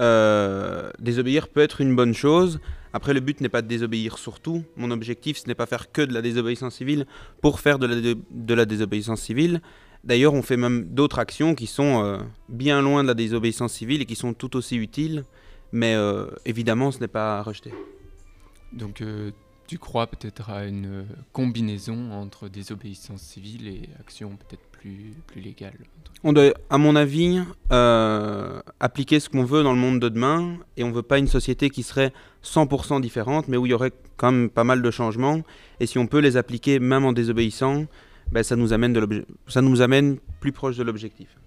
euh, désobéir peut être une bonne chose. Après, le but n'est pas de désobéir surtout. Mon objectif, ce n'est pas faire que de la désobéissance civile pour faire de la, désobéissance civile, D'ailleurs, on fait même d'autres actions qui sont euh, bien loin de la désobéissance civile et qui sont tout aussi utiles, mais euh, évidemment, ce n'est pas à rejeter.
Donc, euh, tu crois peut-être à une combinaison entre désobéissance civile et action peut-être plus, plus légale
On doit, à mon avis, appliquer ce qu'on veut dans le monde de demain, et on ne veut pas une société qui serait 100% différente, mais où il y aurait quand même pas mal de changements, et si on peut les appliquer même en désobéissant, ben, ça, nous amène de ça nous amène plus proche de l'objectif.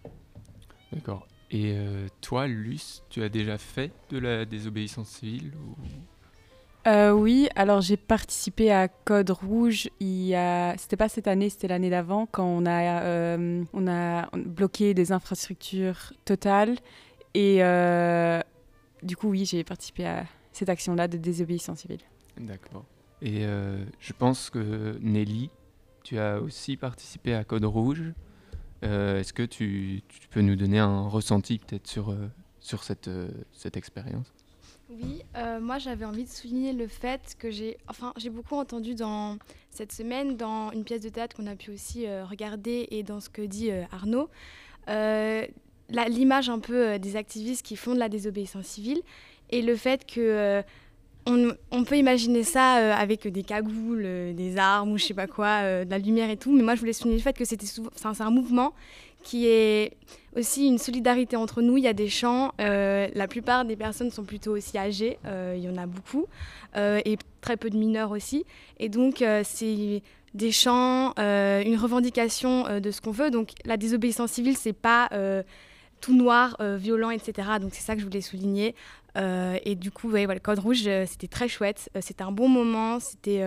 D'accord. Et euh, toi, Luce, tu as déjà fait de la désobéissance civile
euh, oui, alors j'ai participé à Code Rouge. Il y a, c'était pas cette année, c'était l'année d'avant, quand on a, euh, on a bloqué des infrastructures totales. Et du coup, oui, j'ai participé à cette action-là de désobéissance civile.
D'accord. Et je pense que Nelly, tu as aussi participé à Code Rouge. Euh, est-ce que tu, peux nous donner un ressenti peut-être sur, euh, sur cette, euh, cette expérience?
Oui, moi j'avais envie de souligner le fait que j'ai enfin, j'ai beaucoup entendu dans cette semaine, dans une pièce de théâtre qu'on a pu aussi regarder et dans ce que dit Arnaud, l'image un peu des activistes qui font de la désobéissance civile et le fait que on, peut imaginer ça euh, avec des cagoules, euh, des armes ou je sais pas quoi, euh, de la lumière et tout. Mais moi, je voulais souligner le fait que c'était c'est un mouvement qui est aussi une solidarité entre nous. Il y a des chants. la plupart des personnes sont plutôt aussi âgées. il y en a beaucoup et très peu de mineurs aussi. Et donc, c'est des chants, une revendication de ce qu'on veut. Donc, la désobéissance civile, c'est pas tout noir, violent, etc. Donc, c'est ça que je voulais souligner. Euh, et du coup, voilà, Code Rouge, euh, c'était très chouette. Euh, c'était un bon moment, c'était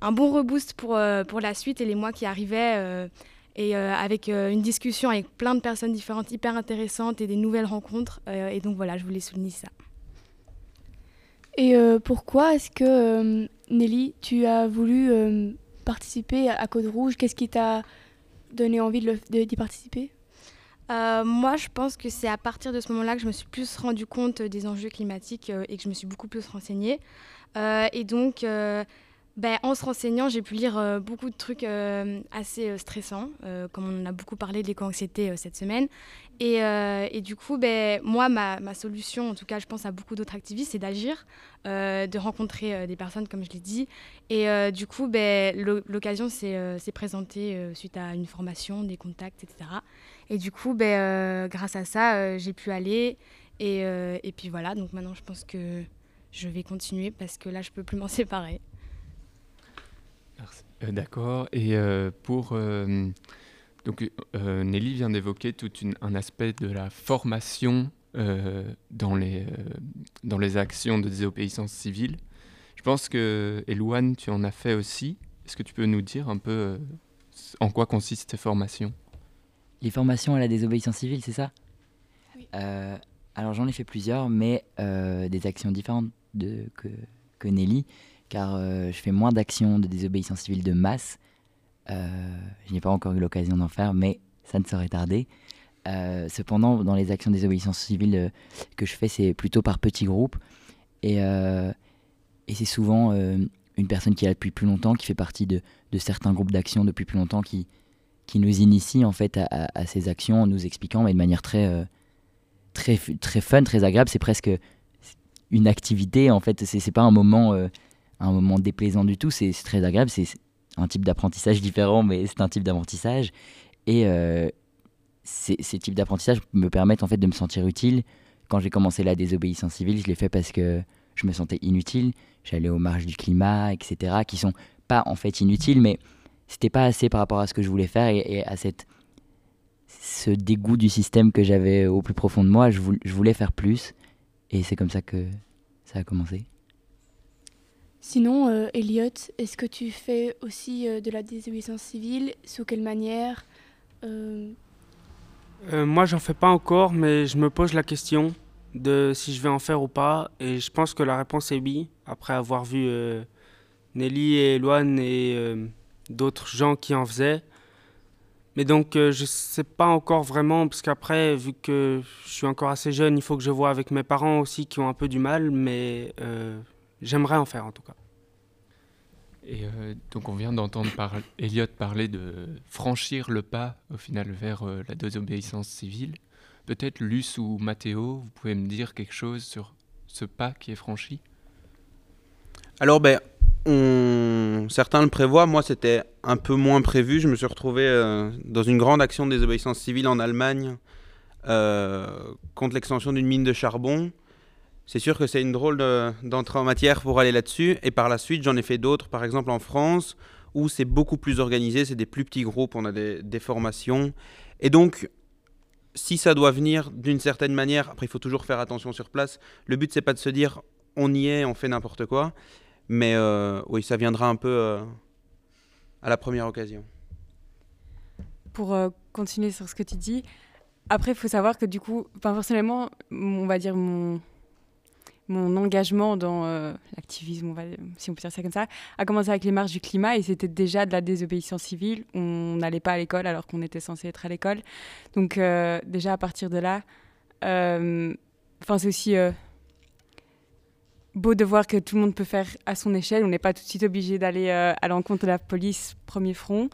un bon reboost pour, pour la suite et les mois qui arrivaient. Et avec une discussion avec plein de personnes différentes, hyper intéressantes et des nouvelles rencontres. et donc voilà, je voulais souligner ça. Et pourquoi est-ce que, Nelly, tu as voulu participer à Code Rouge? Qu'est-ce qui t'a donné envie d'y participer? Euh, moi, je pense que c'est à partir de ce moment-là que je me suis plus rendu compte des enjeux climatiques euh, et que je me suis beaucoup plus renseignée. Euh, et donc, ben, en se renseignant, j'ai pu lire beaucoup de trucs assez stressants, comme on en a beaucoup parlé de l'éco-anxiété cette semaine. Et, du coup, ben, moi, ma, solution, en tout cas, je pense à beaucoup d'autres activistes, c'est d'agir, de rencontrer des personnes, comme je l'ai dit. Et du coup, ben, l'occasion s'est présentée suite à une formation, des contacts, etc. Et du coup, euh, grâce à ça, euh, j'ai pu aller. Et, euh, et, puis voilà, donc maintenant, je pense que je vais continuer parce que là, je peux plus m'en séparer.
D'accord. Et pour. donc, Nelly vient d'évoquer tout un aspect de la formation dans, les, dans les actions de désobéissance civile. Je pense que, Elouane, tu en as fait aussi. Est-ce que tu peux nous dire un peu en quoi consiste cette formation?
Les formations à la désobéissance civile, c'est ça? Oui. Euh, alors j'en ai fait plusieurs, mais euh, des actions différentes de, que, que Nelly, car euh, je fais moins d'actions de désobéissance civile de masse. je n'ai pas encore eu l'occasion d'en faire, mais ça ne saurait tarder. cependant, dans les actions de désobéissance civile que je fais, c'est plutôt par petits groupes. Et, c'est souvent une personne qui est là depuis plus longtemps, qui fait partie de, certains groupes d'action depuis plus longtemps, qui, nous initie en fait à, ces actions en nous expliquant, mais de manière très, euh, très, fun, très agréable. C'est presque une activité en fait. C'est pas un moment, euh, un moment déplaisant du tout. C'est très agréable. C'est un type d'apprentissage différent, mais c'est un type d'apprentissage. Et euh, ces, types d'apprentissage me permettent en fait de me sentir utile. Quand j'ai commencé la désobéissance civile, je l'ai fait parce que je me sentais inutile. J'allais aux marches du climat, etc., qui sont pas en fait inutiles, mais c'était pas assez par rapport à ce que je voulais faire et, à cette ce dégoût du système que j'avais au plus profond de moi. Je voulais faire plus et c'est comme ça que ça a commencé.
Sinon, euh, Elliot, est-ce que tu fais aussi euh, de la désobéissance civile? Sous quelle manière?
Euh... Moi, j'en fais pas encore, mais je me pose la question de si je vais en faire ou pas. Et je pense que la réponse est oui, après avoir vu Nelly et Loane et d'autres gens qui en faisaient. Mais donc, je ne sais pas encore vraiment, parce qu'après, vu que je suis encore assez jeune, il faut que je vois avec mes parents aussi qui ont un peu du mal, mais j'aimerais en faire en tout cas.
Et euh, donc on vient d'entendre par Elliot parler de franchir le pas au final vers euh, la désobéissance civile. Peut-être Luce ou Mathéo, vous pouvez me dire quelque chose sur ce pas qui est franchi?
Alors ben, on... certains le prévoient, moi c'était un peu moins prévu. Je me suis retrouvé euh, dans une grande action de désobéissance civile en Allemagne contre l'extension d'une mine de charbon. C'est sûr que c'est une drôle d'entrée en matière pour aller là-dessus. Et par la suite, j'en ai fait d'autres, par exemple en France, où c'est beaucoup plus organisé, c'est des plus petits groupes, on a des, formations. Et donc, si ça doit venir d'une certaine manière, après il faut toujours faire attention sur place, le but c'est pas de se dire on y est, on fait n'importe quoi, mais euh, oui, ça viendra un peu euh, à la première occasion.
Pour euh, continuer sur ce que tu dis, après il faut savoir que du coup, personnellement, on va dire mon, mon engagement dans euh, l'activisme, si on peut dire ça comme ça, a commencé avec les marches du climat et c'était déjà de la désobéissance civile. On n'allait pas à l'école alors qu'on était censé être à l'école. Donc euh, déjà à partir de là, euh, enfin c'est aussi beau de voir que tout le monde peut faire à son échelle. On n'est pas tout de suite obligé d'aller à l'encontre de la police premier front.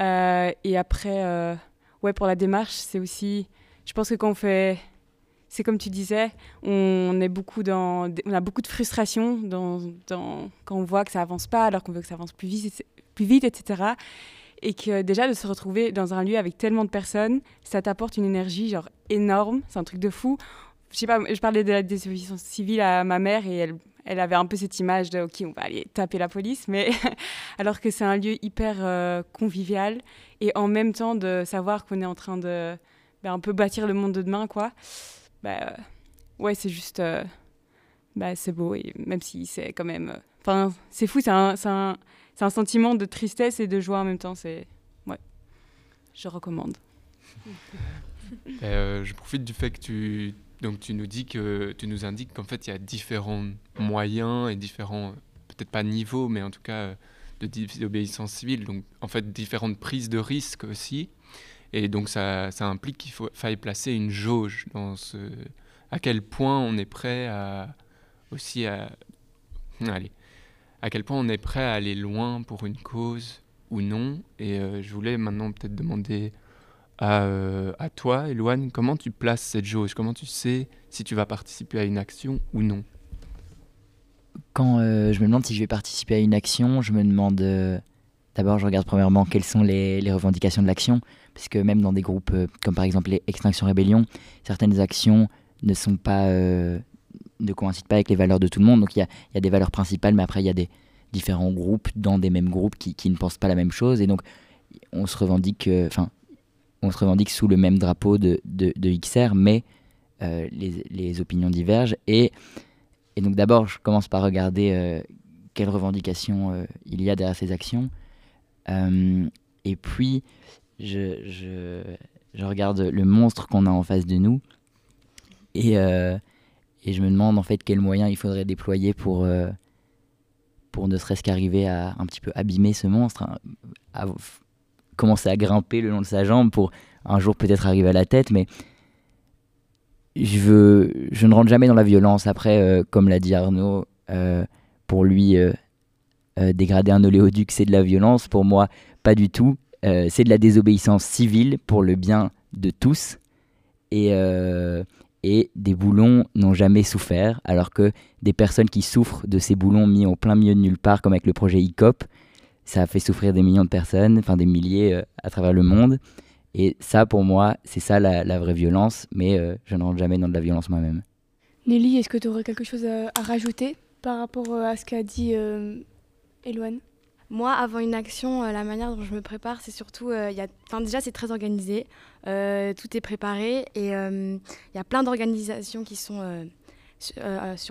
et après, ouais, pour la démarche, c'est aussi, je pense que quand on fait c'est comme tu disais, on, est beaucoup dans, on a beaucoup de frustration dans, quand on voit que ça avance pas, alors qu'on veut que ça avance plus vite, plus vite, etc. Et que déjà de se retrouver dans un lieu avec tellement de personnes, ça t'apporte une énergie genre énorme, c'est un truc de fou. Je sais pas, je parlais de la désobéissance civile à ma mère et elle, elle avait un peu cette image de ok, on va aller taper la police, mais alors que c'est un lieu hyper euh, convivial et en même temps de savoir qu'on est en train de ben, un peu bâtir le monde de demain, quoi bah ouais, c'est juste. Euh, bah, c'est beau, et même si c'est quand même. Euh, enfin, c'est fou, c'est un, un, un, sentiment de tristesse et de joie en même temps. C'est. Ouais. Je recommande.
Euh, je profite du fait que tu. Donc, tu nous dis que tu nous indiques qu'en fait, il y a différents moyens et différents, peut-être pas niveaux, mais en tout cas de désobéissance civile. Donc, en fait, différentes prises de risques aussi. Et donc ça, implique qu'il faille placer une jauge dans ce... À quel point on est prêt à aussi à... Allez. À quel point on est prêt à aller loin pour une cause ou non. Et euh, je voulais maintenant peut-être demander à, euh, à toi, Eloane, comment tu places cette jauge? Comment tu sais si tu vas participer à une action ou non?
Quand euh, je me demande si je vais participer à une action, je me demande... D'abord, je regarde premièrement quelles sont les revendications de l'action puisque même dans des groupes euh, comme par exemple les Extinction Rébellion, certaines actions ne sont pas euh, ne coïncident pas avec les valeurs de tout le monde. Donc il y a, y a, des valeurs principales, mais après il y a des différents groupes dans des mêmes groupes qui, qui, ne pensent pas la même chose, et donc on se revendique, euh, enfin on se revendique sous le même drapeau de, de, de XR, mais les, les, opinions divergent. Et, et donc d'abord je commence par regarder quelles revendications il y a derrière ces actions. et puis, je, regarde le monstre qu'on a en face de nous et, euh, et je me demande en fait quels moyens il faudrait déployer pour, euh, pour ne serait-ce qu'arriver à un petit peu abîmer ce monstre, hein, à commencer à grimper le long de sa jambe pour un jour peut-être arriver à la tête, mais je, veux, je ne rentre jamais dans la violence. Après, euh, comme l'a dit Arnaud, pour lui, dégrader un oléoduc, c'est de la violence. Pour moi, pas du tout. Euh, c'est de la désobéissance civile pour le bien de tous. Et, euh, et des boulons n'ont jamais souffert, alors que des personnes qui souffrent de ces boulons mis au plein milieu de nulle part, comme avec le projet ICOP, ça a fait souffrir des millions de personnes, enfin des milliers euh, à travers le monde. Et ça, pour moi, c'est ça la, vraie violence, mais je ne rentre jamais dans de la violence moi-même.
Nelly, est-ce que tu aurais quelque chose à, rajouter par rapport à ce qu'a dit Eloane
moi, avant une action, euh, la manière dont je me prépare, c'est surtout, euh, déjà c'est très organisé, euh, tout est préparé et il y a plein d'organisations qui sont sur,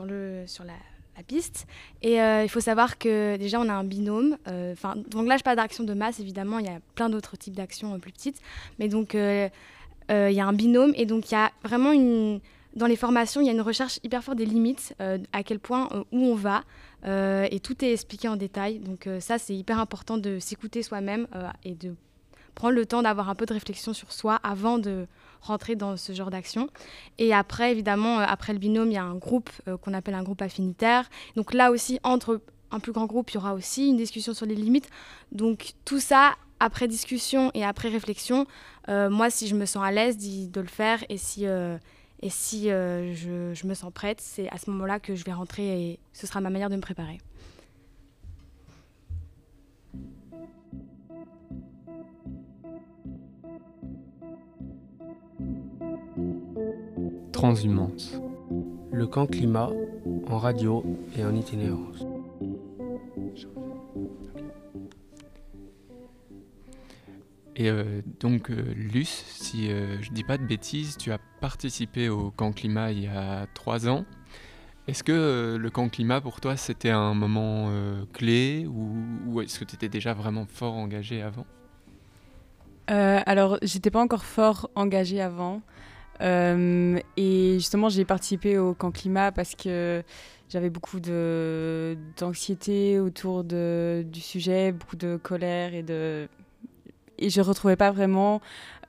la, piste. Et il faut savoir que déjà on a un binôme. Donc là je parle d'action de masse évidemment, il y a plein d'autres types d'actions plus petites, mais donc il y a un binôme et donc il y a vraiment une dans les formations, il y a une recherche hyper forte des limites, à quel point, où on va, euh, et tout est expliqué en détail. Donc euh, ça, c'est hyper important de s'écouter soi-même euh, et de prendre le temps d'avoir un peu de réflexion sur soi avant de rentrer dans ce genre d'action. Et après, évidemment, après le binôme, il y a un groupe qu'on appelle un groupe affinitaire. Donc là aussi, entre un plus grand groupe, il y aura aussi une discussion sur les limites. Donc tout ça, après discussion et après réflexion, moi, si je me sens à l'aise de le faire et si, et si euh, je, me sens prête, c'est à ce moment-là que je vais rentrer et ce sera ma manière de me préparer.
Transhumance.
Le camp climat en radio et en itinérance.
Et euh, donc, euh, Luce, si euh, je dis pas de bêtises, tu as participé au camp climat il y a trois ans. Est-ce que le camp climat pour toi c'était un moment clé ou, est-ce que tu étais déjà vraiment fort engagé avant?
Alors, j'étais pas encore fort engagé avant. et justement, j'ai participé au camp climat parce que j'avais beaucoup d'anxiété autour du sujet, beaucoup de colère et de et je retrouvais pas vraiment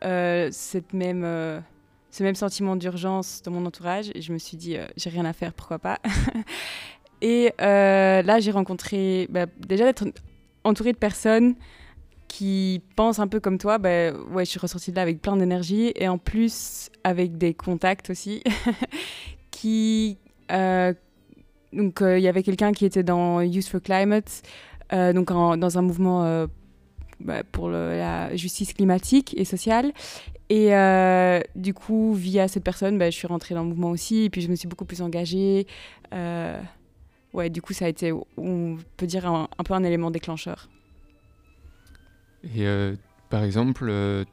euh, cette même, euh, ce même sentiment d'urgence dans mon entourage. Et je me suis dit, euh, j'ai rien à faire, pourquoi pas? et là, j'ai rencontré, bah, déjà d'être entourée de personnes qui pensent un peu comme toi, bah, ouais, je suis ressortie de là avec plein d'énergie et en plus avec des contacts aussi. qui, donc, il y avait quelqu'un qui était dans Youth for Climate, donc dans un mouvement bah, pour la justice climatique et sociale. Et euh, du coup, via cette personne, bah, je suis rentrée dans le mouvement aussi, et puis je me suis beaucoup plus engagée. Euh, ouais, du coup, ça a été, on peut dire, un, peu un élément déclencheur.
Et euh, par exemple,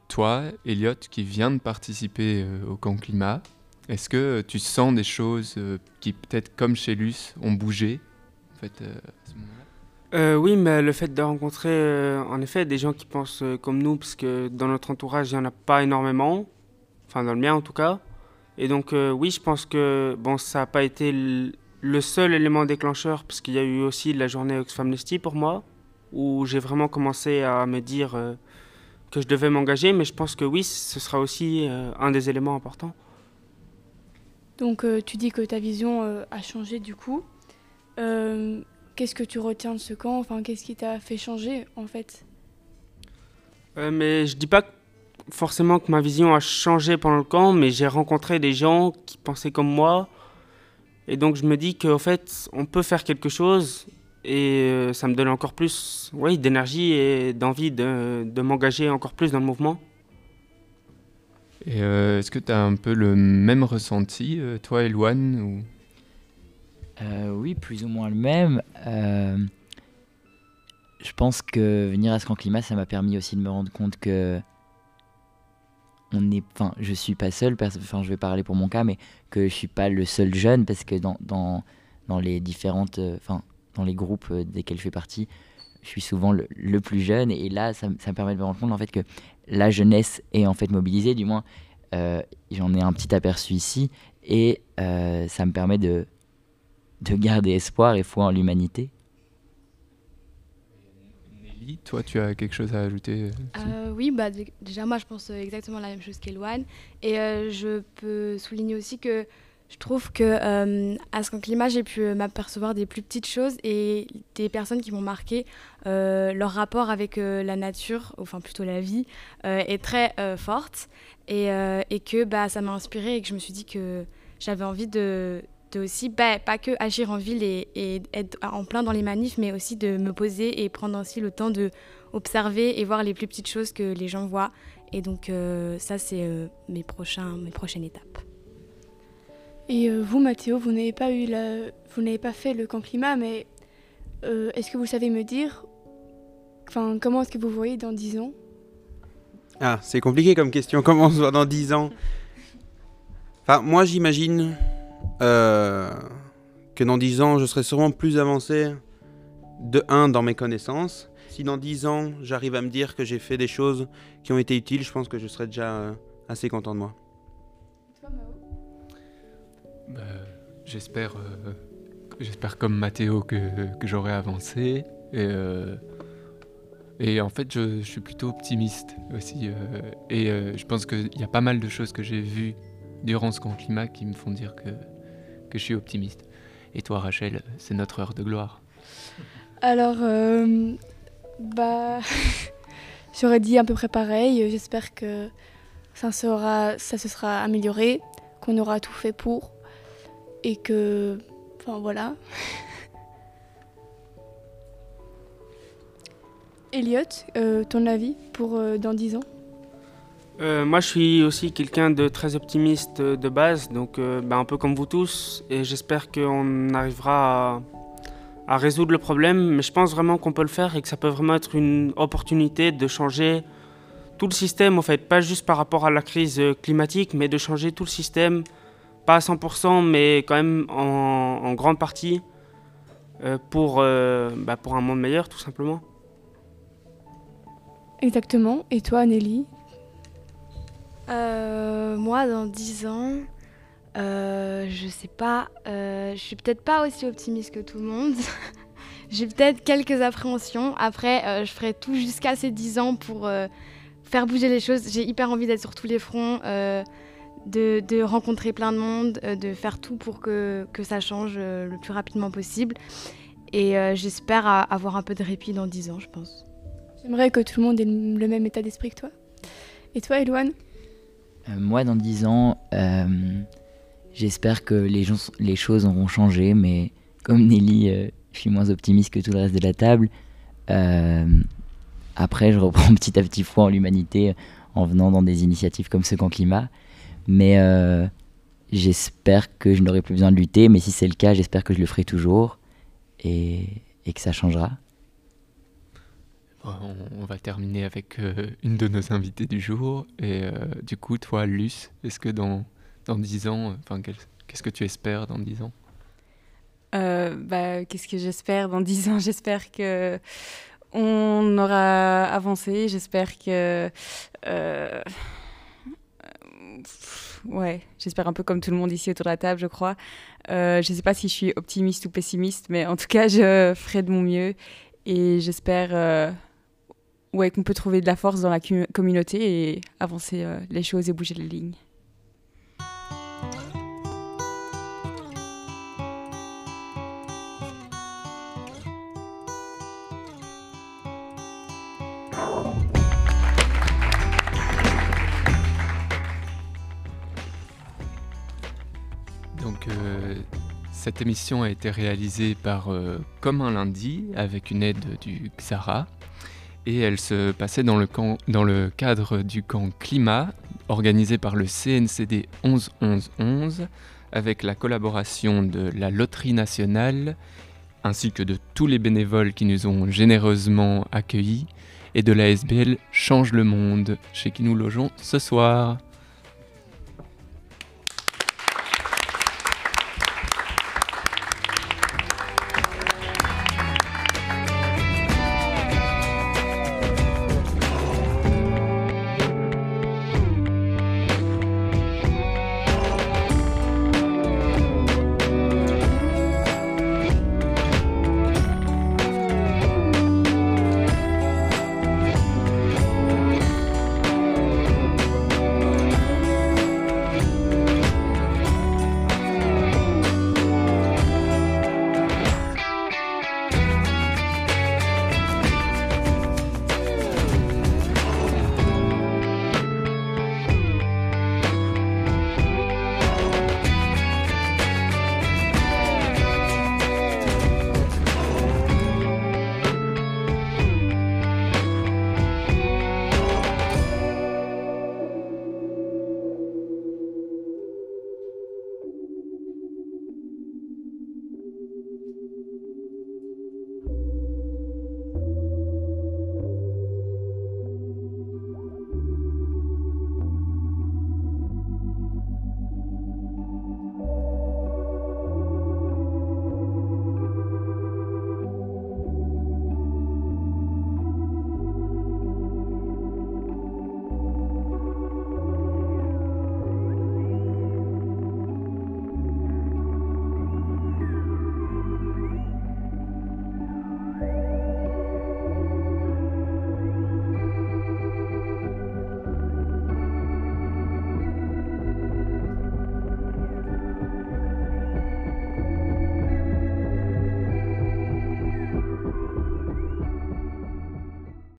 toi, Elliot, qui viens de participer au camp climat, est-ce que tu sens des choses qui, peut-être comme chez Luce, ont bougé? En fait,
euh, oui, mais le fait de rencontrer euh, en effet des gens qui pensent euh, comme nous, parce que dans notre entourage, il n'y en a pas énormément, enfin dans le mien en tout cas. Et donc oui, je pense que bon, ça n'a pas été le seul élément déclencheur, parce qu'il y a eu aussi la journée Oxfam pour moi, où j'ai vraiment commencé à me dire que je devais m'engager, mais je pense que oui, ce sera aussi un des éléments importants.
Donc tu dis que ta vision a changé du coup. Qu'est-ce que tu retiens de ce camp? Enfin, qu'est-ce qui t'a fait changer en fait?
Euh, Mais je dis pas forcément que ma vision a changé pendant le camp, mais j'ai rencontré des gens qui pensaient comme moi. Et donc je me dis qu'en fait, on peut faire quelque chose et euh, ça me donne encore plus oui, d'énergie et d'envie de, de m'engager encore plus dans le mouvement.
Et euh, est-ce que tu as un peu le même ressenti, toi, Eloane ou...
Euh, oui, plus ou moins le même. Euh, je pense que venir à ce camp climat, ça m'a permis aussi de me rendre compte que on est, enfin, je suis pas seul, enfin, je vais parler pour mon cas, mais que je suis pas le seul jeune parce que dans, dans, dans les différentes, euh, enfin, dans les groupes desquels je fais partie, je suis souvent le, plus jeune. Et là, ça, ça, me permet de me rendre compte en fait que la jeunesse est en fait mobilisée, du moins, j'en ai un petit aperçu ici. Et ça me permet de de garder espoir et foi en l'humanité.
Nelly, toi, tu as quelque chose à ajouter
euh, euh, Oui, bah, déjà, moi, je pense exactement la même chose qu'Eloane. Et euh, je peux souligner aussi que je trouve que à ce climat, j'ai pu m'apercevoir des plus petites choses et des personnes qui m'ont marqué. leur rapport avec la nature, enfin plutôt la vie, est très forte et, et que bah, ça m'a inspiré et que je me suis dit que j'avais envie de, de aussi, bah, pas que agir en ville et, être en plein dans les manifs, mais aussi de me poser et prendre aussi le temps de observer et voir les plus petites choses que les gens voient. Et donc euh, ça, c'est euh, mes, prochains, mes prochaines étapes.
Et euh, vous, Mathéo, vous n'avez pas eu vous n'avez pas fait le camp climat, mais est-ce que vous savez me dire, enfin, comment est-ce que vous voyez dans 10 ans?
Ah, c'est compliqué comme question. Comment on se voit dans 10 ans? Enfin, moi, j'imagine euh, que dans 10 ans, je serai sûrement plus avancé de 1 dans mes connaissances. Si dans 10 ans, j'arrive à me dire que j'ai fait des choses qui ont été utiles, je pense que je serai déjà euh, assez content de moi.
Bah, j'espère, euh, j'espère comme Mathéo que, que j'aurai avancé. Et, et en fait, je, je, suis plutôt optimiste aussi. et je pense qu'il y a pas mal de choses que j'ai vues durant ce grand climat qui me font dire que, que je suis optimiste. Et toi, Rachel, c'est notre heure de gloire.
Alors, euh, bah, j'aurais dit à peu près pareil. J'espère que ça, sera, ça se sera amélioré, qu'on aura tout fait pour et que, enfin voilà. Elliot, euh, ton avis pour euh, dans 10 ans?
Euh, moi, je suis aussi quelqu'un de très optimiste de base, donc euh, bah, un peu comme vous tous, et j'espère qu'on arrivera à, résoudre le problème. Mais je pense vraiment qu'on peut le faire et que ça peut vraiment être une opportunité de changer tout le système, en fait, pas juste par rapport à la crise euh, climatique, mais de changer tout le système, pas à 100%, mais quand même en, grande partie, pour, bah, pour un monde meilleur, tout simplement.
Exactement. Et toi, Nelly?
Euh, moi, dans 10 ans, euh, je sais pas, euh, je suis peut-être pas aussi optimiste que tout le monde. J'ai peut-être quelques appréhensions. Après, euh, je ferai tout jusqu'à ces 10 ans pour euh, faire bouger les choses. J'ai hyper envie d'être sur tous les fronts, de, rencontrer plein de monde, de faire tout pour que, que ça change le plus rapidement possible. Et j'espère avoir un peu de répit dans 10 ans, je pense.
J'aimerais que tout le monde ait le même état d'esprit que toi. Et toi, Elouane
moi, dans 10 ans, euh, j'espère que les, choses auront changé, mais comme Nelly, euh, je suis moins optimiste que tout le reste de la table. Euh, après, je reprends petit à petit foi en l'humanité en venant dans des initiatives comme ce camp climat. Mais euh, j'espère que je n'aurai plus besoin de lutter, mais si c'est le cas, j'espère que je le ferai toujours et que ça changera.
Bon, On, va terminer avec euh, une de nos invités du jour. Et euh, du coup, toi, Luce, est-ce que dans, dans 10 ans, euh, qu'est-ce que tu espères dans 10 ans?
Euh, bah, Qu'est-ce que j'espère dans 10 ans? J'espère que on aura avancé. J'espère que. euh, ouais, j'espère un peu comme tout le monde ici autour de la table, je crois. Euh, je ne sais pas si je suis optimiste ou pessimiste, mais en tout cas, je ferai de mon mieux. Et j'espère euh, ouais, qu'on peut trouver de la force dans la communauté et avancer euh, les choses et bouger les lignes.
Donc, euh, cette émission a été réalisée par euh, Comme un lundi avec une aide du XARA. Et elle se passait dans le, cadre du camp climat organisé par le CNCD 11-11-11 avec la collaboration de la Loterie nationale ainsi que de tous les bénévoles qui nous ont généreusement accueillis et de la SBL Change le Monde chez qui nous logeons ce soir.